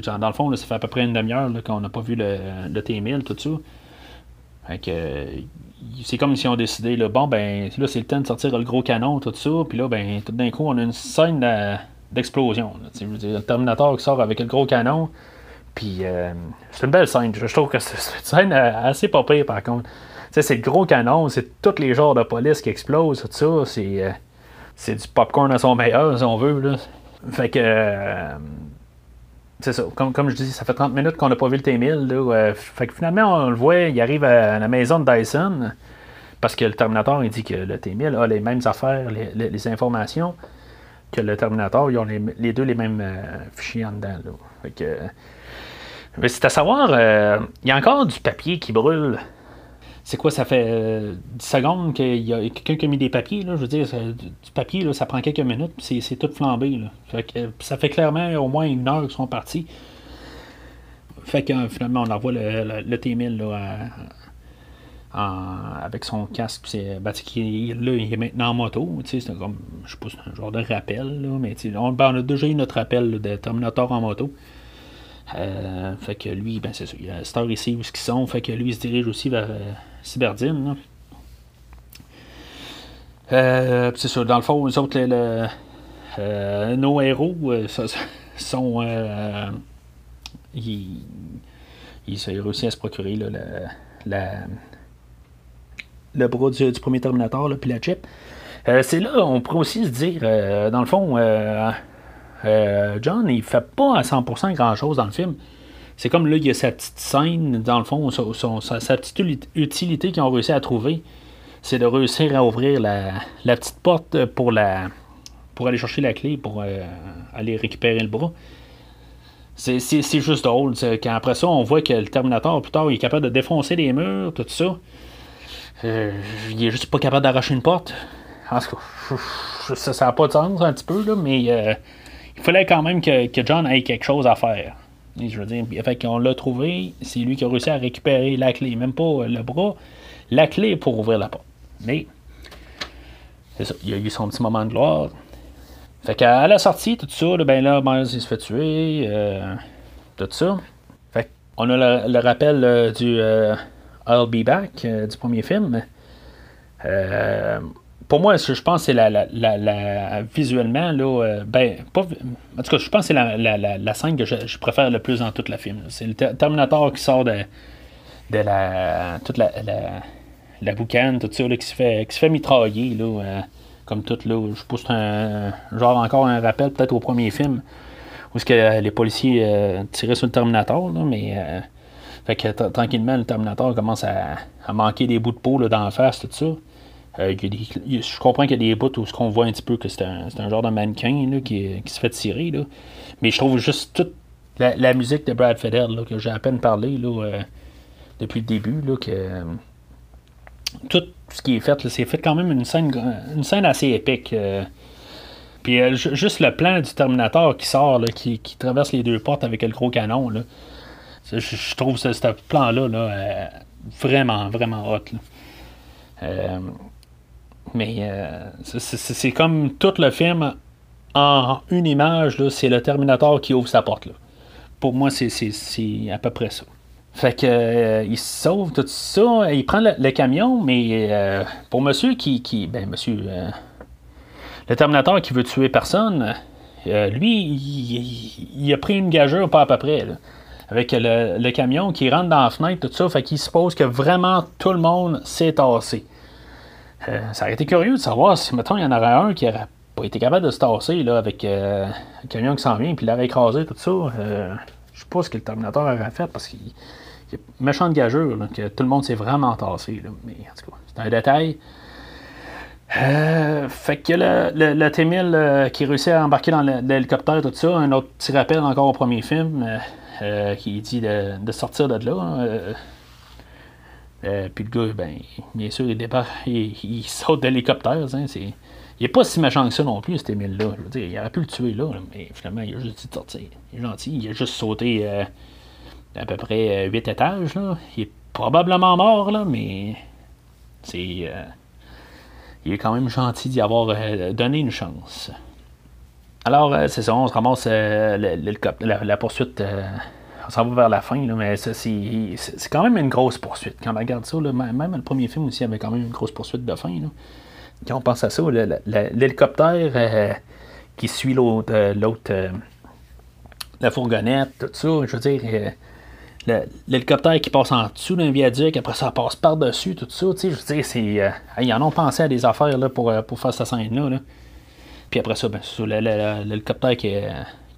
[SPEAKER 1] Dans le fond, ça fait à peu près une demi-heure qu'on n'a pas vu le, le T-1000, tout ça. Fait que c'est comme si on décidait, bon, ben, là, c'est le temps de sortir le gros canon, tout ça, puis là, ben, tout d'un coup, on a une scène d'explosion. le Terminator qui sort avec le gros canon, puis euh, c'est une belle scène. Je trouve que c'est une scène euh, assez pas pire, par contre. c'est le gros canon, c'est tous les genres de police qui explosent, tout ça, c'est, euh, du popcorn à son meilleur, si on veut. Fait que c'est ça. Comme, je dis, ça fait 30 minutes qu'on n'a pas vu le T-1000. Euh, fait que finalement, on le voit, il arrive à la maison de Dyson. Parce que le Terminator, il dit que le T-1000 a les mêmes affaires, les, informations que le Terminator. Ils ont les, deux les mêmes euh, fichiers en dedans. Que, mais c'est à savoir, euh, il y a encore du papier qui brûle c'est quoi, ça fait 10 euh, secondes qu'il y a quelqu'un qui a mis des papiers, là, je veux dire, du papier, là, ça prend quelques minutes, puis c'est tout flambé. Là. ça fait clairement au moins une heure qu'ils sont partis. Fait que finalement, on envoie le, le, T-1000 avec son casque. C'est, ben, là, il est maintenant en moto. C'est comme, je sais pas, un genre de rappel. Là, mais on, ben, on, a déjà eu notre rappel de Terminator en moto. Euh, fait que lui, ben c'est ça. Il y a Star ici où ils sont. Fait que lui, il se dirige aussi vers euh, Cyberdine. Euh, c'est ça. Dans le fond, les autres, nos héros sont. ils, ils, réussissent à se procurer le bras du, premier Terminator, puis la chip. c'est là, on pourrait aussi se dire, dans le fond, John, il fait pas à 100% grand-chose dans le film. C'est comme là, il y a sa petite scène, dans le fond, sa, petite utilité qu'ils ont réussi à trouver, c'est de réussir à ouvrir la, petite porte pour, la, pour aller chercher la clé, pour euh, aller récupérer le bras. C'est, juste drôle. Quand après ça, on voit que le Terminator, plus tard, il est capable de défoncer les murs, tout ça. Euh, il est juste pas capable d'arracher une porte. En tout ça n'a pas de sens un petit peu, là, mais euh, il fallait quand même que, John ait quelque chose à faire. Je veux dire, fait qu'on l'a trouvé, c'est lui qui a réussi à récupérer la clé, même pas le bras, la clé pour ouvrir la porte. Mais, c'est ça, il a eu son petit moment de gloire. Fait qu'à la sortie, tout ça, ben là, Miles il se fait tuer, euh, tout ça. Fait qu'on a le, rappel euh, du euh, I'll Be Back du premier film pour moi, je pense que c'est la, visuellement, là, euh, ben, pas, en tout cas, je pense que c'est la, scène que je, préfère le plus dans tout le film. C'est le Terminator qui sort de, la, toute la, la, boucane, tout ça, qui, se fait, qui se fait mitrailler, là, euh, comme tout, là. Je c'est un, genre encore un rappel, peut-être au premier film, où ce que les policiers euh, tiraient sur le Terminator, là, mais... fait que tranquillement, le Terminator commence à, manquer des bouts de peau là, dans la face, tout ça. Euh, je comprends qu'il y a des bouts où ce qu'on voit un petit peu que c'est un, genre de mannequin qui, se fait tirer. Là. Mais je trouve juste toute la, musique de Brad Fedder que j'ai à peine parlé là, euh, depuis le début, là, que euh, tout ce qui est fait, c'est fait quand même une scène, une scène assez épique. puis juste le plan du Terminator qui sort, qui, traverse les deux portes avec le gros canon. Là, je, trouve ce, ce plan-là là, vraiment, vraiment hot. Mais euh, c'est comme tout le film en une image, c'est le Terminator qui ouvre sa porte. Là. Pour moi, c'est à peu près ça. Fait que euh, il sauve tout ça, il prend le, camion, mais euh, pour monsieur qui, qui ben monsieur, le Terminator qui veut tuer personne, lui, il, a pris une gageure pas à peu près, avec le, camion qui rentre dans la fenêtre, tout ça, fait qu'il suppose que vraiment tout le monde s'est tassé. Euh, ça aurait été curieux de savoir si, mettons, il y en aurait un qui n'aurait pas été capable de se tasser là, avec euh, un camion qui s'en vient, puis l'aurait écrasé, tout ça. Euh, je sais pas ce que le Terminator aurait fait parce qu'il y a méchante gageure, que tout le monde s'est vraiment tassé. mais en tout cas, c'est un détail. fait que le, le, le T-1000 qui réussit à embarquer dans l'hélicoptère, tout ça, un autre petit rappel encore au premier film qui dit de, de, sortir de là. Euh, puis le gars, ben, bien sûr, il, il, saute d'hélicoptère. Hein, il n'est pas si méchant que ça non plus, cet Émile-là. il aurait pu le tuer là, mais finalement, il a juste dit de sortir. Il est gentil. Il a juste sauté euh, à peu près 8 euh, étages. Là. Il est probablement mort, là, mais c'est. il est quand même gentil d'y avoir donné une chance. Alors, c'est ça, on se ramasse la, poursuite s'en va vers la fin, là, mais c'est quand même une grosse poursuite. Quand on regarde ça, même le premier film aussi avait quand même une grosse poursuite de fin. Quand on pense à ça, l'hélicoptère euh, qui suit l'autre, euh, euh, la fourgonnette, tout ça, je veux dire, l'hélicoptère qui passe en dessous d'un viaduc, après ça passe par-dessus, tout ça, je veux dire, c'est, ils en ont pensé à des affaires là, pour, pour faire cette scène-là. Puis après ça, ben, l'hélicoptère qui est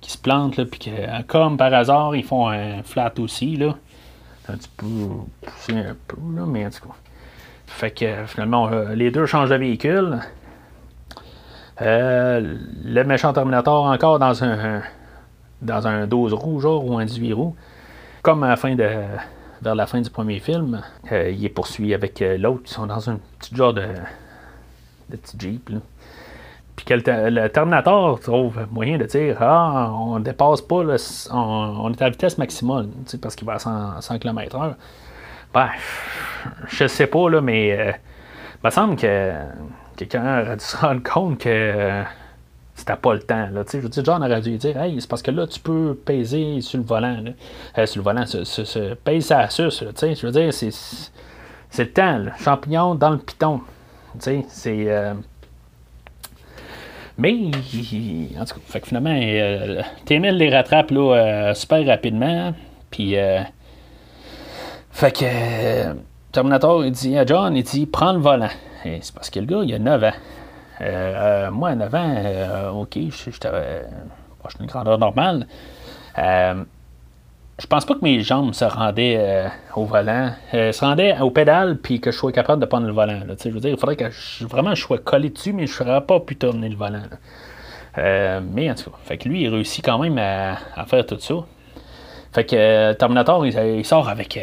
[SPEAKER 1] qui se plantent, là, puis que, euh, comme par hasard, ils font un flat aussi, là. un petit peu poussé un peu, là, mais en tout cas. Fait que finalement, euh, les deux changent de véhicule. Euh, le méchant Terminator encore dans un dans un 12 roues ou un 18 roues. Comme à la fin de vers la fin du premier film, il est poursuivi avec l'autre. Ils sont dans un petit genre de, petit Jeep. Puis que le, Terminator trouve moyen de dire Ah, on dépasse pas, on, est à vitesse maximale, parce qu'il va à 100, km/h. Ben, je sais pas, là, mais euh, il me semble que quelqu'un aurait dû se rendre compte que euh, c'était pas le temps. Là, je veux dire, John aurait dû dire Hey, c'est parce que là, tu peux peser sur le volant. Euh, sur le volant, se, se, pèse ça. Je veux dire, c'est, le temps. Champignon dans le piton. C'est Mais, en tout cas, finalement, euh, T-1000 les rattrape là, euh, super rapidement. Puis, euh, fait que euh, Terminator, il dit à John, il dit, prends le volant. Et c'est parce que le gars, il a 9 ans. Euh, moi, à 9 ans, OK, euh, proche d'une grandeur normale. Je pense pas que mes jambes se rendaient euh, au volant, euh, se rendaient au pédale, puis que je sois capable de prendre le volant. je veux dire, il faudrait que je, vraiment je sois collé dessus, mais je ne serais pas pu tourner le volant. Euh, mais en tout cas, fait que lui, il réussit quand même à, faire tout ça. Fait que Terminator, il, sort avec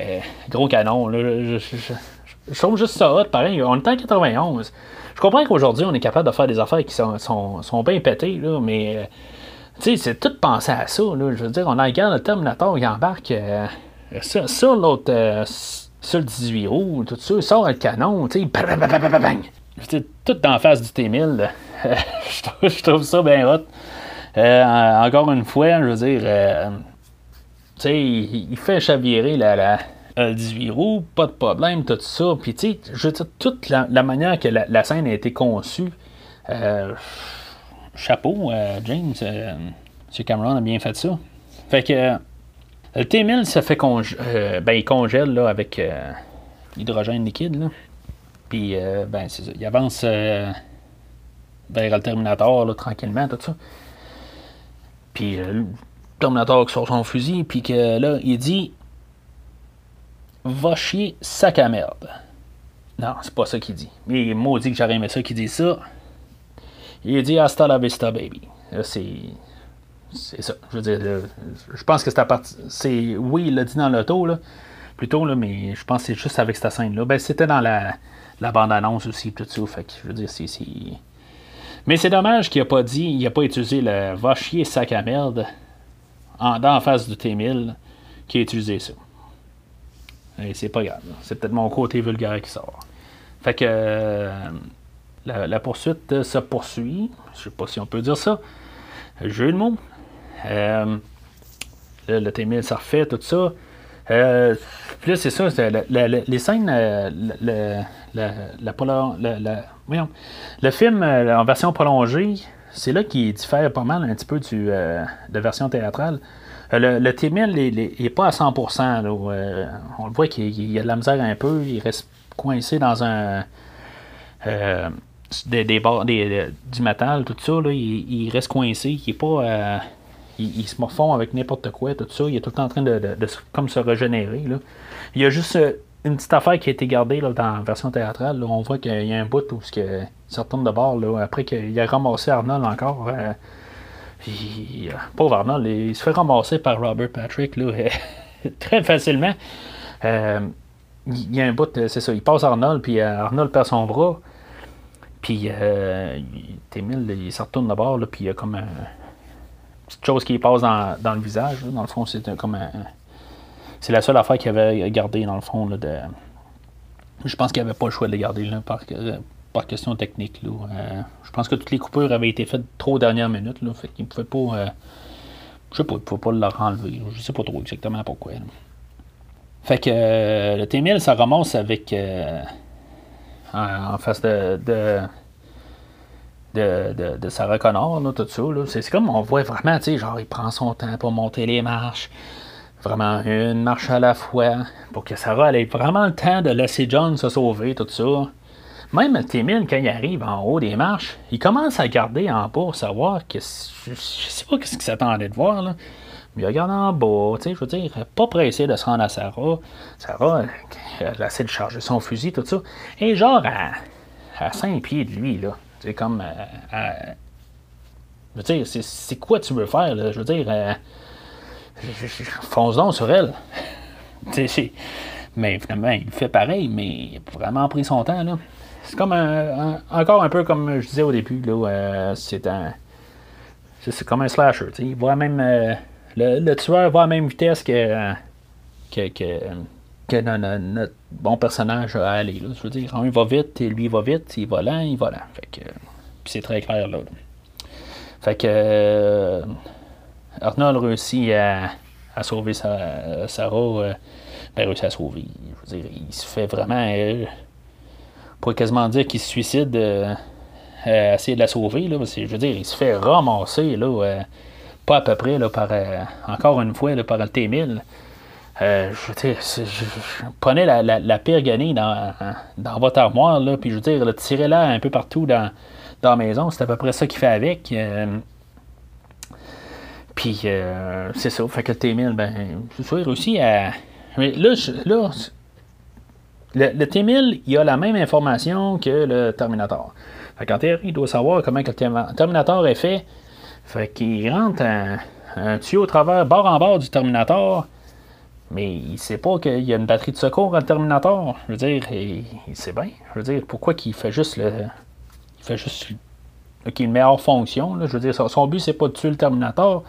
[SPEAKER 1] gros canon. là. Je, je- trouve juste ça hot, pareil. On est en 91. Je comprends qu'aujourd'hui, on est capable de faire des affaires qui sont, sont, sont bien pétées, là, mais tu sais, c'est tout pensé à ça. Là. Je veux dire, on regarde le Terminator, il embarque euh, sur, sur l'autre, euh, sur le 18 roues, tout ça, il sort le canon, tu sais, tout en face du T-1000. là. je, trouve, ça bien hot. Euh, en- encore une fois, je veux dire, euh, tu sais, il, fait chavirer la, le 18 roues, pas de problème, tout ça. Puis, tu je veux dire, toute la, la manière que la, la scène a été conçue, euh, chapeau, euh, James, euh, M. Cameron a bien fait ça. Fait que euh, le T-1000, ça fait congé, euh, ben, il congèle là, avec l'hydrogène liquide. Là. Puis, ben, ça. Il avance vers le Terminator, là, tranquillement, tout ça. Puis, le Terminator qui sort son fusil, puis que là, il dit Va chier, sac à merde. Non, c'est pas ça qu'il dit. Mais maudit que j'aurais aimé ça qu'il dise ça. Il dit Hasta la vista, baby. C'est. C'est ça. Je veux dire, là, je pense que c'est à partir. Oui, il l'a dit dans l'auto, là. Plutôt, là, mais je pense que c'est juste avec cette scène-là. Ben, c'était dans la, la bande-annonce aussi, tout ça. Fait que, je veux dire, c'est. Mais c'est dommage qu'il a pas dit, il a pas utilisé le va chier sac à merde en, dans la face du T1000 qui a utilisé ça. Et c'est pas grave. C'est peut-être mon côté vulgaire qui sort. Fait que euh, la, poursuite euh, se poursuit. Je sais pas si on peut dire ça. De mots. Euh, là, le T1000 ça refait, tout ça. Euh, là, c'est ça, les scènes, euh, le, le- la, voyons, le film euh, en version prolongée, c'est là qu'il diffère pas mal un petit peu du, euh, de la version théâtrale. Euh, le, le T-1000 n'est pas à 100%. là, euh, on le voit qu'il il y a de la misère un peu, il reste coincé dans un... euh, des, des des- du métal, tout ça, là, il, il reste coincé, il est pas... euh, il, il se morfond avec n'importe quoi, tout ça. Il est tout le temps en train de, de- comme se régénérer. Là. Il y a juste euh, une petite affaire qui a été gardée là, dans la version théâtrale. là. On voit qu'il y a un bout où que, se retourne de bord. Là, après qu'il a ramassé Arnold encore. euh, pauvre Arnold, il se fait ramasser par Robert Patrick là, très facilement. Il y a un bout, c'est ça, il passe Arnold, puis Arnold perd son bras. Puis, euh, il- T-1000, il se retourne de bord, puis il y a comme un petite chose qui passe dans, le visage. Dans le fond, c'est comme un. C'est la seule affaire qu'il avait gardée, dans le fond. Je pense qu'il n'y avait pas le choix de les garder euh, par question technique. Euh, je pense que toutes les coupures avaient été faites trop minutes. Là, fait qu'il ne pouvait pas. euh, je sais pas, il ne pouvait pas le renlever. là. Je sais pas trop exactement pourquoi. Fait que le T-1000, ça ramasse avec. En, face de. de de, de, de Sarah Connor, là, tout ça. C'est comme on voit vraiment, tu sais, genre, il prend son temps pour monter les marches. Vraiment une marche à la fois. Pour que Sarah elle ait vraiment le temps de laisser John se sauver, tout ça. Même T-1000, quand il arrive en haut des marches, il commence à garder en bas pour savoir que. Je, je sais pas ce qu'il s'attendait de voir, là. Il regarde en bas, tu sais, je veux dire, pas pressé de se rendre à Sarah. Sarah, elle, elle essaie de charger son fusil, tout ça. Et genre à, à 5 pieds de lui, là. C'est comme. euh, je veux dire, c'est- quoi tu veux faire, là? Je veux dire, euh, fonce donc sur elle. Tu sais, mais finalement, il fait pareil, mais il a vraiment pris son temps, là. C'est comme un, encore un peu comme je disais au début, là, euh, c'est un. C'est comme un slasher, tu sais. Il va même. euh, le, tueur va à la même vitesse que. que, que, no- notre bon personnage à aller, là. Je veux dire, un va vite et lui va vite, il va lent, il va lent. Fait que. c'est très clair, là. Fait que. euh, Arnold réussit à, à sauver sa, Sarah. Euh, ben, réussit à sauver. Je veux dire, il se fait vraiment. Euh, pourrait quasiment dire qu'il se suicide euh, essayer de la sauver. Là, je veux dire, il se fait ramasser, là, pas à peu près, là, par, encore une fois, là, par le T-1000. je veux dire, prenez la, la, pire guenille dans, dans votre armoire, là, puis je veux dire, tirez-la un peu partout dans, dans la maison. C'est à peu près ça qu'il fait avec. Puis, euh, c'est ça. Fait que le T-1000, ben, je suis réussi à. Mais là, là le, T-1000, il a la même information que le Terminator. Fait théorie, il doit savoir comment que le Terminator est fait. Fait qu'il rentre un, tuyau au travers, bord en bord du Terminator. Mais il sait pas qu'il y a une batterie de secours dans le Terminator. Je veux dire, il, sait bien. Je veux dire, pourquoi qu'il fait juste le. Il fait juste une meilleure fonction. Je veux dire, son, but, c'est pas de tuer le Terminator.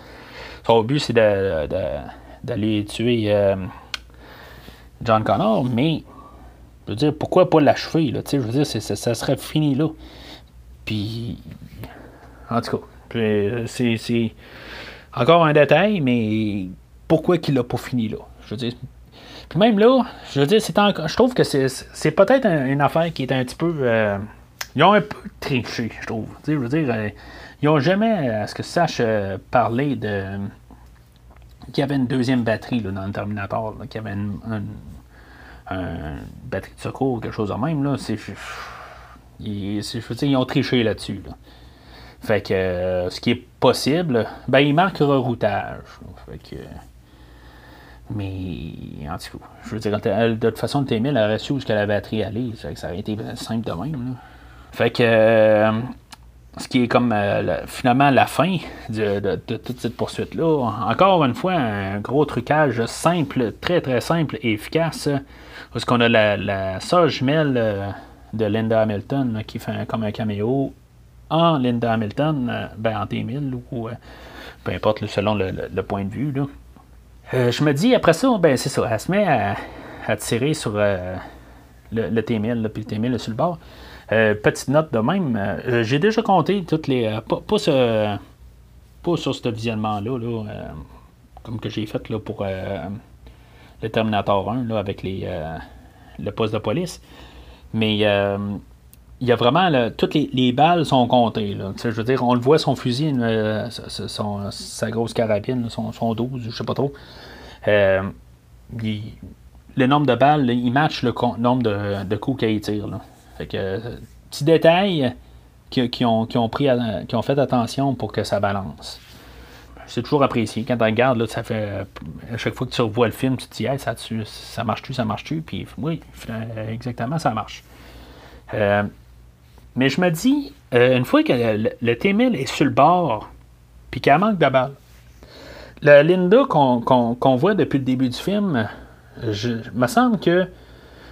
[SPEAKER 1] Son but, c'est d'aller tuer euh, John Connor, mais je veux dire, pourquoi pas l'achever? Je veux dire, ça serait fini là. Puis, en tout cas, c'est encore un détail, mais pourquoi qu'il l'a pas fini là? Je veux dire, puis même là, je veux dire, c'est je trouve que c'est peut-être une affaire qui est un petit peu. Euh, ils ont un peu triché, je trouve. je veux dire, euh, ils n'ont jamais, à ce que sache, euh, parlé de. qu'il y avait une deuxième batterie là, dans le Terminator, qu'il y avait une, batterie de secours, quelque chose de même. Là, c'est, je dire, ils ont triché là-dessus. Fait que euh, ce qui est possible, ben il marque reroutage. Fait que. Mais en tout cas, je veux dire, de toute façon, le T1000 aurait su où la batterie allait. Ça aurait été simple de même. Fait que euh, ce qui est comme euh, finalement la fin de, toute cette poursuite-là. Encore une fois, un gros trucage simple, très très simple et efficace. Parce qu'on a la, la sœur jumelle de Linda Hamilton qui fait comme un caméo en Linda Hamilton, ben en T1000 ou peu importe selon le, point de vue. je me dis après ça, ben c'est ça, elle se met à, tirer sur le, T1000, puis le T1000 est sur le bord. Euh, petite note de même, euh, j'ai déjà compté toutes les. Euh, pas, pas, sur ce visionnement-là, comme que j'ai fait là, pour le Terminator 1 là, avec les, le poste de police. Mais il y a vraiment. toutes les, balles sont comptées. Je veux dire, on le voit, son fusil, sa grosse carabine, son, son 12, je sais pas trop. le nombre de balles, il match le nombre de, coups qu'il tire. Fait que, petit détail qui, ont, pris, qui ont fait attention pour que ça balance. C'est toujours apprécié. Quand tu regardes, ça fait. À chaque fois que tu revois le film, tu te dis, ça, ça marche-tu, ça marche-tu? Puis oui, exactement, ça marche. Euh, mais je me dis, euh, une fois que le, T-1000 est sur le bord, puis qu'elle manque de balles, la Linda qu'on voit depuis le début du film, je, me semble que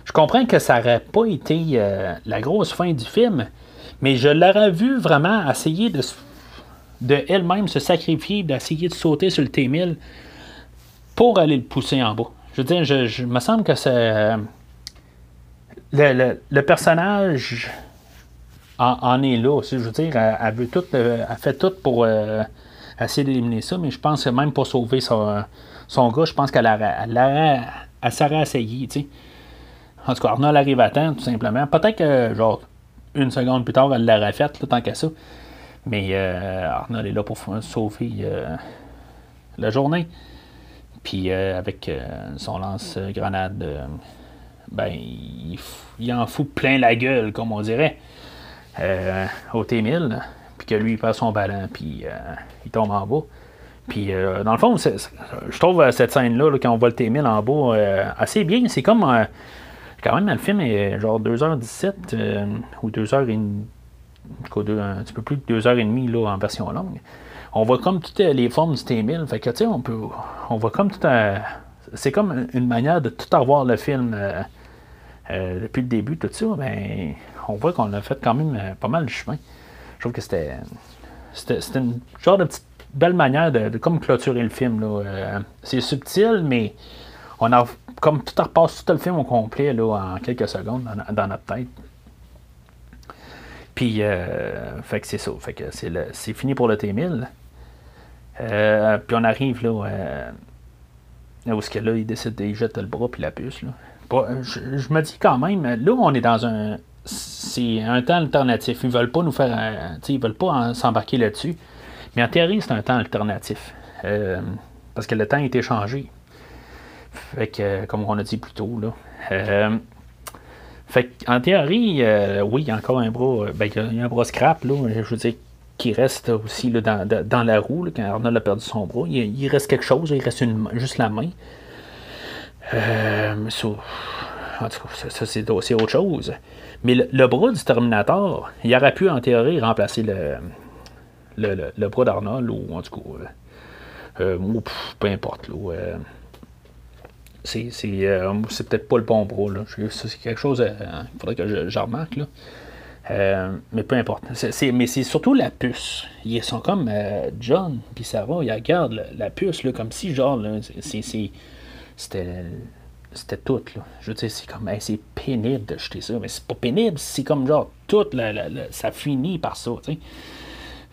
[SPEAKER 1] je comprends que ça n'aurait pas été euh, la grosse fin du film, mais je l'aurais vu vraiment essayer de, de elle-même se sacrifier, d'essayer de sauter sur le T-1000 pour aller le pousser en bas. Je veux dire, je, me semble que c'est. Euh, le, personnage en, est là aussi. Je veux dire, elle, veut tout, euh, fait tout pour essayer d'éliminer ça, mais je pense que même pour sauver son, son gars, je pense qu'elle elle, elle, tu sais. En tout cas, Arnold arrive à temps, tout simplement. Peut-être que, genre, une seconde plus tard, elle l'aurait faite, tant qu'à ça. Mais euh, Arnold est là pour sauver euh, la journée. Puis euh, avec son lance-grenade, ben, il, en fout plein la gueule, comme on dirait, au T-1000. Puis que lui, il perd son ballon, puis il tombe en bas. Puis, dans le fond, je trouve cette scène-là, quand on voit le T-1000 en bas, assez bien. C'est comme quand même, le film est genre 2h17 euh, ou 2h30, un petit peu plus de 2h30 là, en version longue. On voit comme toutes les formes du T-1000. Fait que, tu sais, on peut. On voit comme tout un. C'est comme une manière de tout avoir le film euh, euh, depuis le début, tout ça. Ben, on voit qu'on a fait quand même pas mal de chemin. Je trouve que c'était. C'était une genre de petite belle manière de, comme clôturer le film. Là. c'est subtil, mais on a comme tout repasse tout le film au complet là, en quelques secondes dans, notre tête. Puis, euh, fait que c'est ça. Fait que c'est, fini pour le T1000. Euh, puis on arrive là, euh, où ce que là, il décide de jeter le bras puis la puce. Là. je, me dis quand même, là, on est dans un, c'est un temps alternatif. Ils veulent pas nous faire. ils veulent pas s'embarquer là-dessus. Mais en théorie, c'est un temps alternatif. Euh, parce que le temps a été changé. Fait que, comme on a dit plus tôt, là. Euh, fait en théorie, euh, oui, il y a encore un bras. Ben, il y a un bras scrap, là. Je veux dire, qui reste aussi là, dans, la roue, quand Arnold a perdu son bras. Il, reste quelque chose, il reste juste la main. En tout cas, ça, c'est autre chose. Mais le, bras du Terminator, il aurait pu en théorie remplacer le, le, bras d'Arnold, ou en tout cas, euh, euh peu importe. Euh, c'est, c'est, peut-être pas le bon bras. Là. C'est quelque chose qu'il faudrait que je, remarque. Là. Mais peu importe. mais c'est surtout la puce. Ils sont comme John puis Sarah, ils regardent la, puce là, comme si, genre, c'était, c'était tout. Là. Je veux dire, c'est comme, c'est pénible de jeter ça, mais c'est pas pénible, c'est comme, genre, tout, ça finit par ça, tu sais.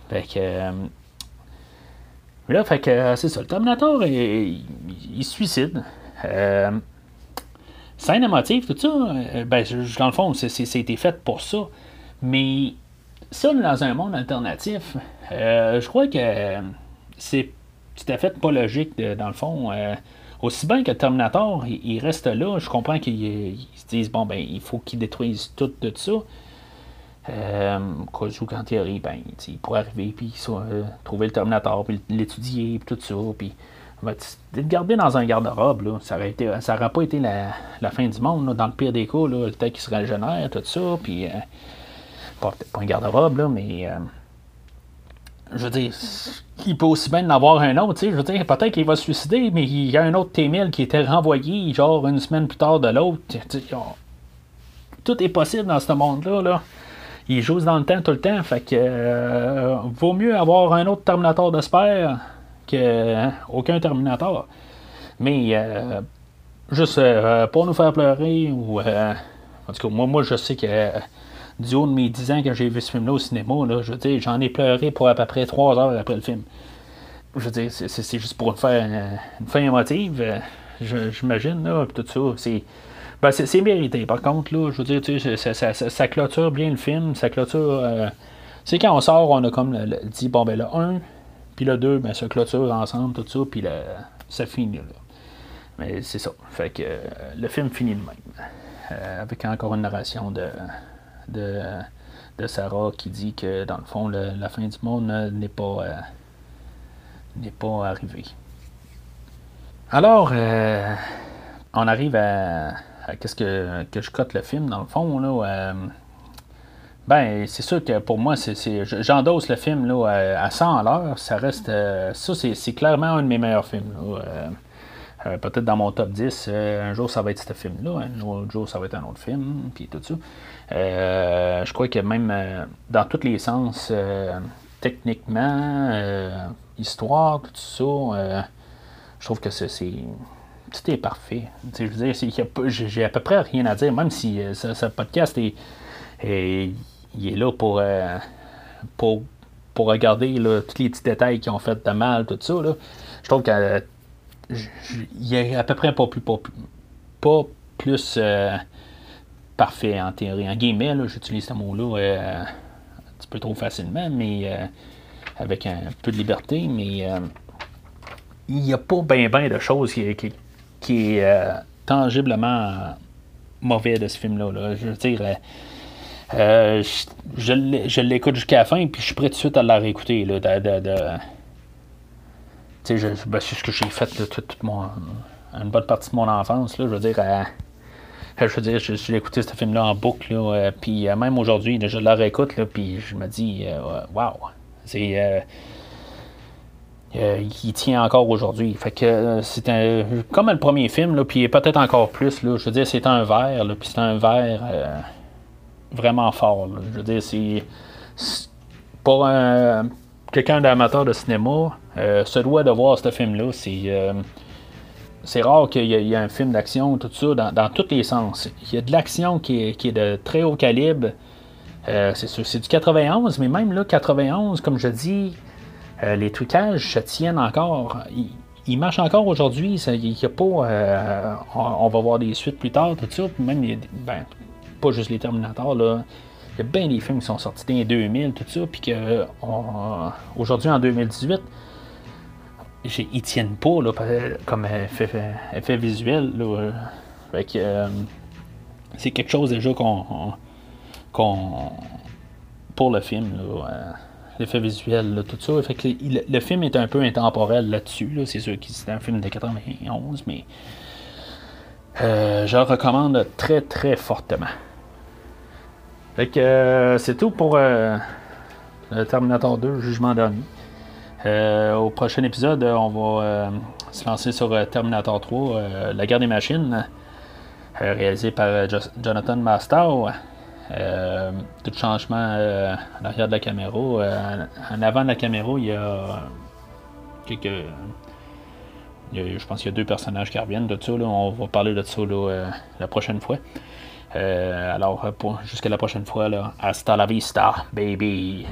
[SPEAKER 1] Fait que. Euh, là, fait que, c'est ça. Le Terminator, il, se suicide. scène émotive, tout ça, ben, dans le fond, c'était fait pour ça. Mais ça, dans un monde alternatif, euh, je crois que c'est tout à fait pas logique, dans le fond. Euh, aussi bien que Terminator, il, reste là. Je comprends qu'ils se disent, bon, ben, il faut qu'ils détruisent tout de ça. Euh, qu'en théorie, ben, il pourrait arriver, puis euh, trouver le Terminator, puis l'étudier, puis tout ça, puis le garder dans un garde-robe, ça aurait ça pas été la, fin du monde, dans le pire des cas, là, peut-être qu'il se régénère, tout ça, puis pas, pas un garde-robe, là, mais. Euh, je veux dire, il peut aussi bien en avoir un autre. Je veux dire, peut-être qu'il va se suicider, mais il y a un autre T-1000 qui était renvoyé, genre, une semaine plus tard de l'autre. Tout est possible dans ce monde-là, là. Il joue dans le temps tout le temps, fait que. Euh, vaut mieux avoir un autre Terminator de que hein, Terminator. Mais. Euh, juste pour nous faire pleurer, ou. en tout cas, moi, moi je sais que du haut de mes 10 ans que j'ai vu ce film-là au cinéma, là, je veux j'en ai pleuré pour à peu près 3 heures après le film. Je veux c'est juste pour faire une, fin émotive, euh, j'imagine, là, tout ça. C'est. Ben, c'est mérité, par contre, là, je veux dire, tu ça, clôture bien le film, ça clôture. Euh, quand on sort, on a comme le, dit, bon, ben le 1, puis le 2, ben, ça clôture ensemble, tout ça, puis ça finit, là. Mais c'est ça. Fait que euh, le film finit de même. avec encore une narration de, de, Sarah qui dit que dans le fond, la fin du monde n'est pas, euh, n'est pas arrivée. Alors, euh, on arrive à, qu'est-ce que, que, je cote le film dans le fond. Là, euh, ben, c'est sûr que pour moi, c'est, j'endosse le film là, à 100 à l'heure. Ça reste. ça, c'est, clairement un de mes meilleurs films. peut-être dans mon top 10, un jour ça va être ce film-là, un autre jour ça va être un autre film, puis tout ça. Euh, je crois que même euh, dans tous les sens, euh, techniquement, histoire, tout ça, je trouve que c'est tout est parfait. je veux dire, j'ai à peu près rien à dire, même si ce, podcast est, il est là pour, pour, pour regarder tous les petits détails qui ont fait de mal, tout ça. Je trouve qu'il y a à peu près pas plus parfait en théorie. En guillemets, j'utilise ce mot-là euh, un petit peu trop facilement, mais euh, avec un peu de liberté, mais euh, il n'y a pas bien ben de choses qui, qui, est tangiblement mauvais de ce film-là. Je veux dire, je, l'écoute jusqu'à la fin, puis je suis prêt tout de suite à la réécouter. Là, de, ben, c'est ce que j'ai fait toute, une bonne partie de mon enfance. Là, je veux dire, je veux dire, je, écouté ce film-là en boucle, euh, puis euh, même aujourd'hui, je le réécoute, puis je me dis, waouh, c'est. Euh, il tient encore aujourd'hui. Fait que c'est un, comme le premier film, là, puis peut-être encore plus. Là, je veux dire, c'est un verre, puis c'est un verre vraiment fort. Je veux dire, c'est. Pour quelqu'un d'amateur de cinéma, se doit de voir ce film-là. C'est c'est rare qu'il y, ait un film d'action, tout ça, dans, tous les sens. Il y a de l'action qui est, de très haut calibre. Euh, c'est du 91, mais même là, 91, comme je dis, euh, les trucages se tiennent encore. Ils, marchent encore aujourd'hui. Il a pas. Euh, on, va voir des suites plus tard, tout ça. même, ben, pas juste les Terminators, là. Il y a bien des films qui sont sortis dans les 2000, tout ça, puis que aujourd'hui, en 2018, ils tiennent pas là, comme effet, effet visuel. Là. Fait que, euh, c'est quelque chose déjà qu'on. qu'on pour le film, là, l'effet visuel, tout ça. Le, film est un peu intemporel là-dessus. C'est sûr que c'est un film de 91, mais euh, je le recommande très très fortement. Fait que euh, c'est tout pour euh, le Terminator 2, Jugement dernier. Au prochain épisode, on va se lancer sur Terminator 3, La guerre des machines, réalisé par Jonathan Mastow. Euh, tout changement euh, en arrière de la caméra. Euh, en avant de la caméra, il y a quelques. je pense qu'il y a deux personnages qui reviennent de ça. on va parler de ça la prochaine fois. alors, jusqu'à la prochaine fois, là, hasta la vista, baby!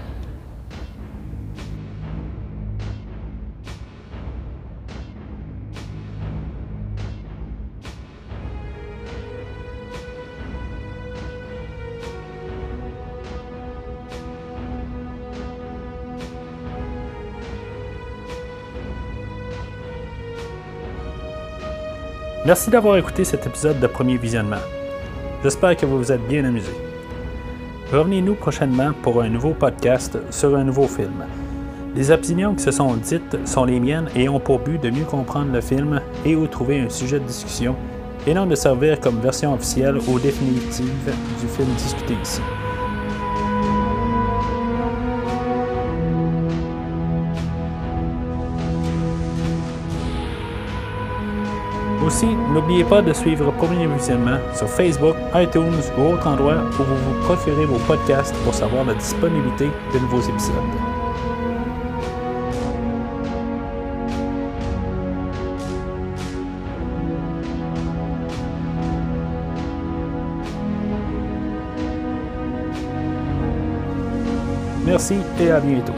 [SPEAKER 1] Merci d'avoir écouté cet épisode de Premier Visionnement. J'espère que vous vous êtes bien amusé. Revenez-nous prochainement pour un nouveau podcast sur un nouveau film. Les opinions qui se sont dites sont les miennes et ont pour but de mieux comprendre le film et ou trouver un sujet de discussion, et non de servir comme version officielle ou définitive du film discuté ici. Aussi, n'oubliez pas de suivre Premier sur Facebook, iTunes ou autre endroit où vous vous procurez vos podcasts pour savoir la disponibilité de nouveaux épisodes. Merci et à bientôt.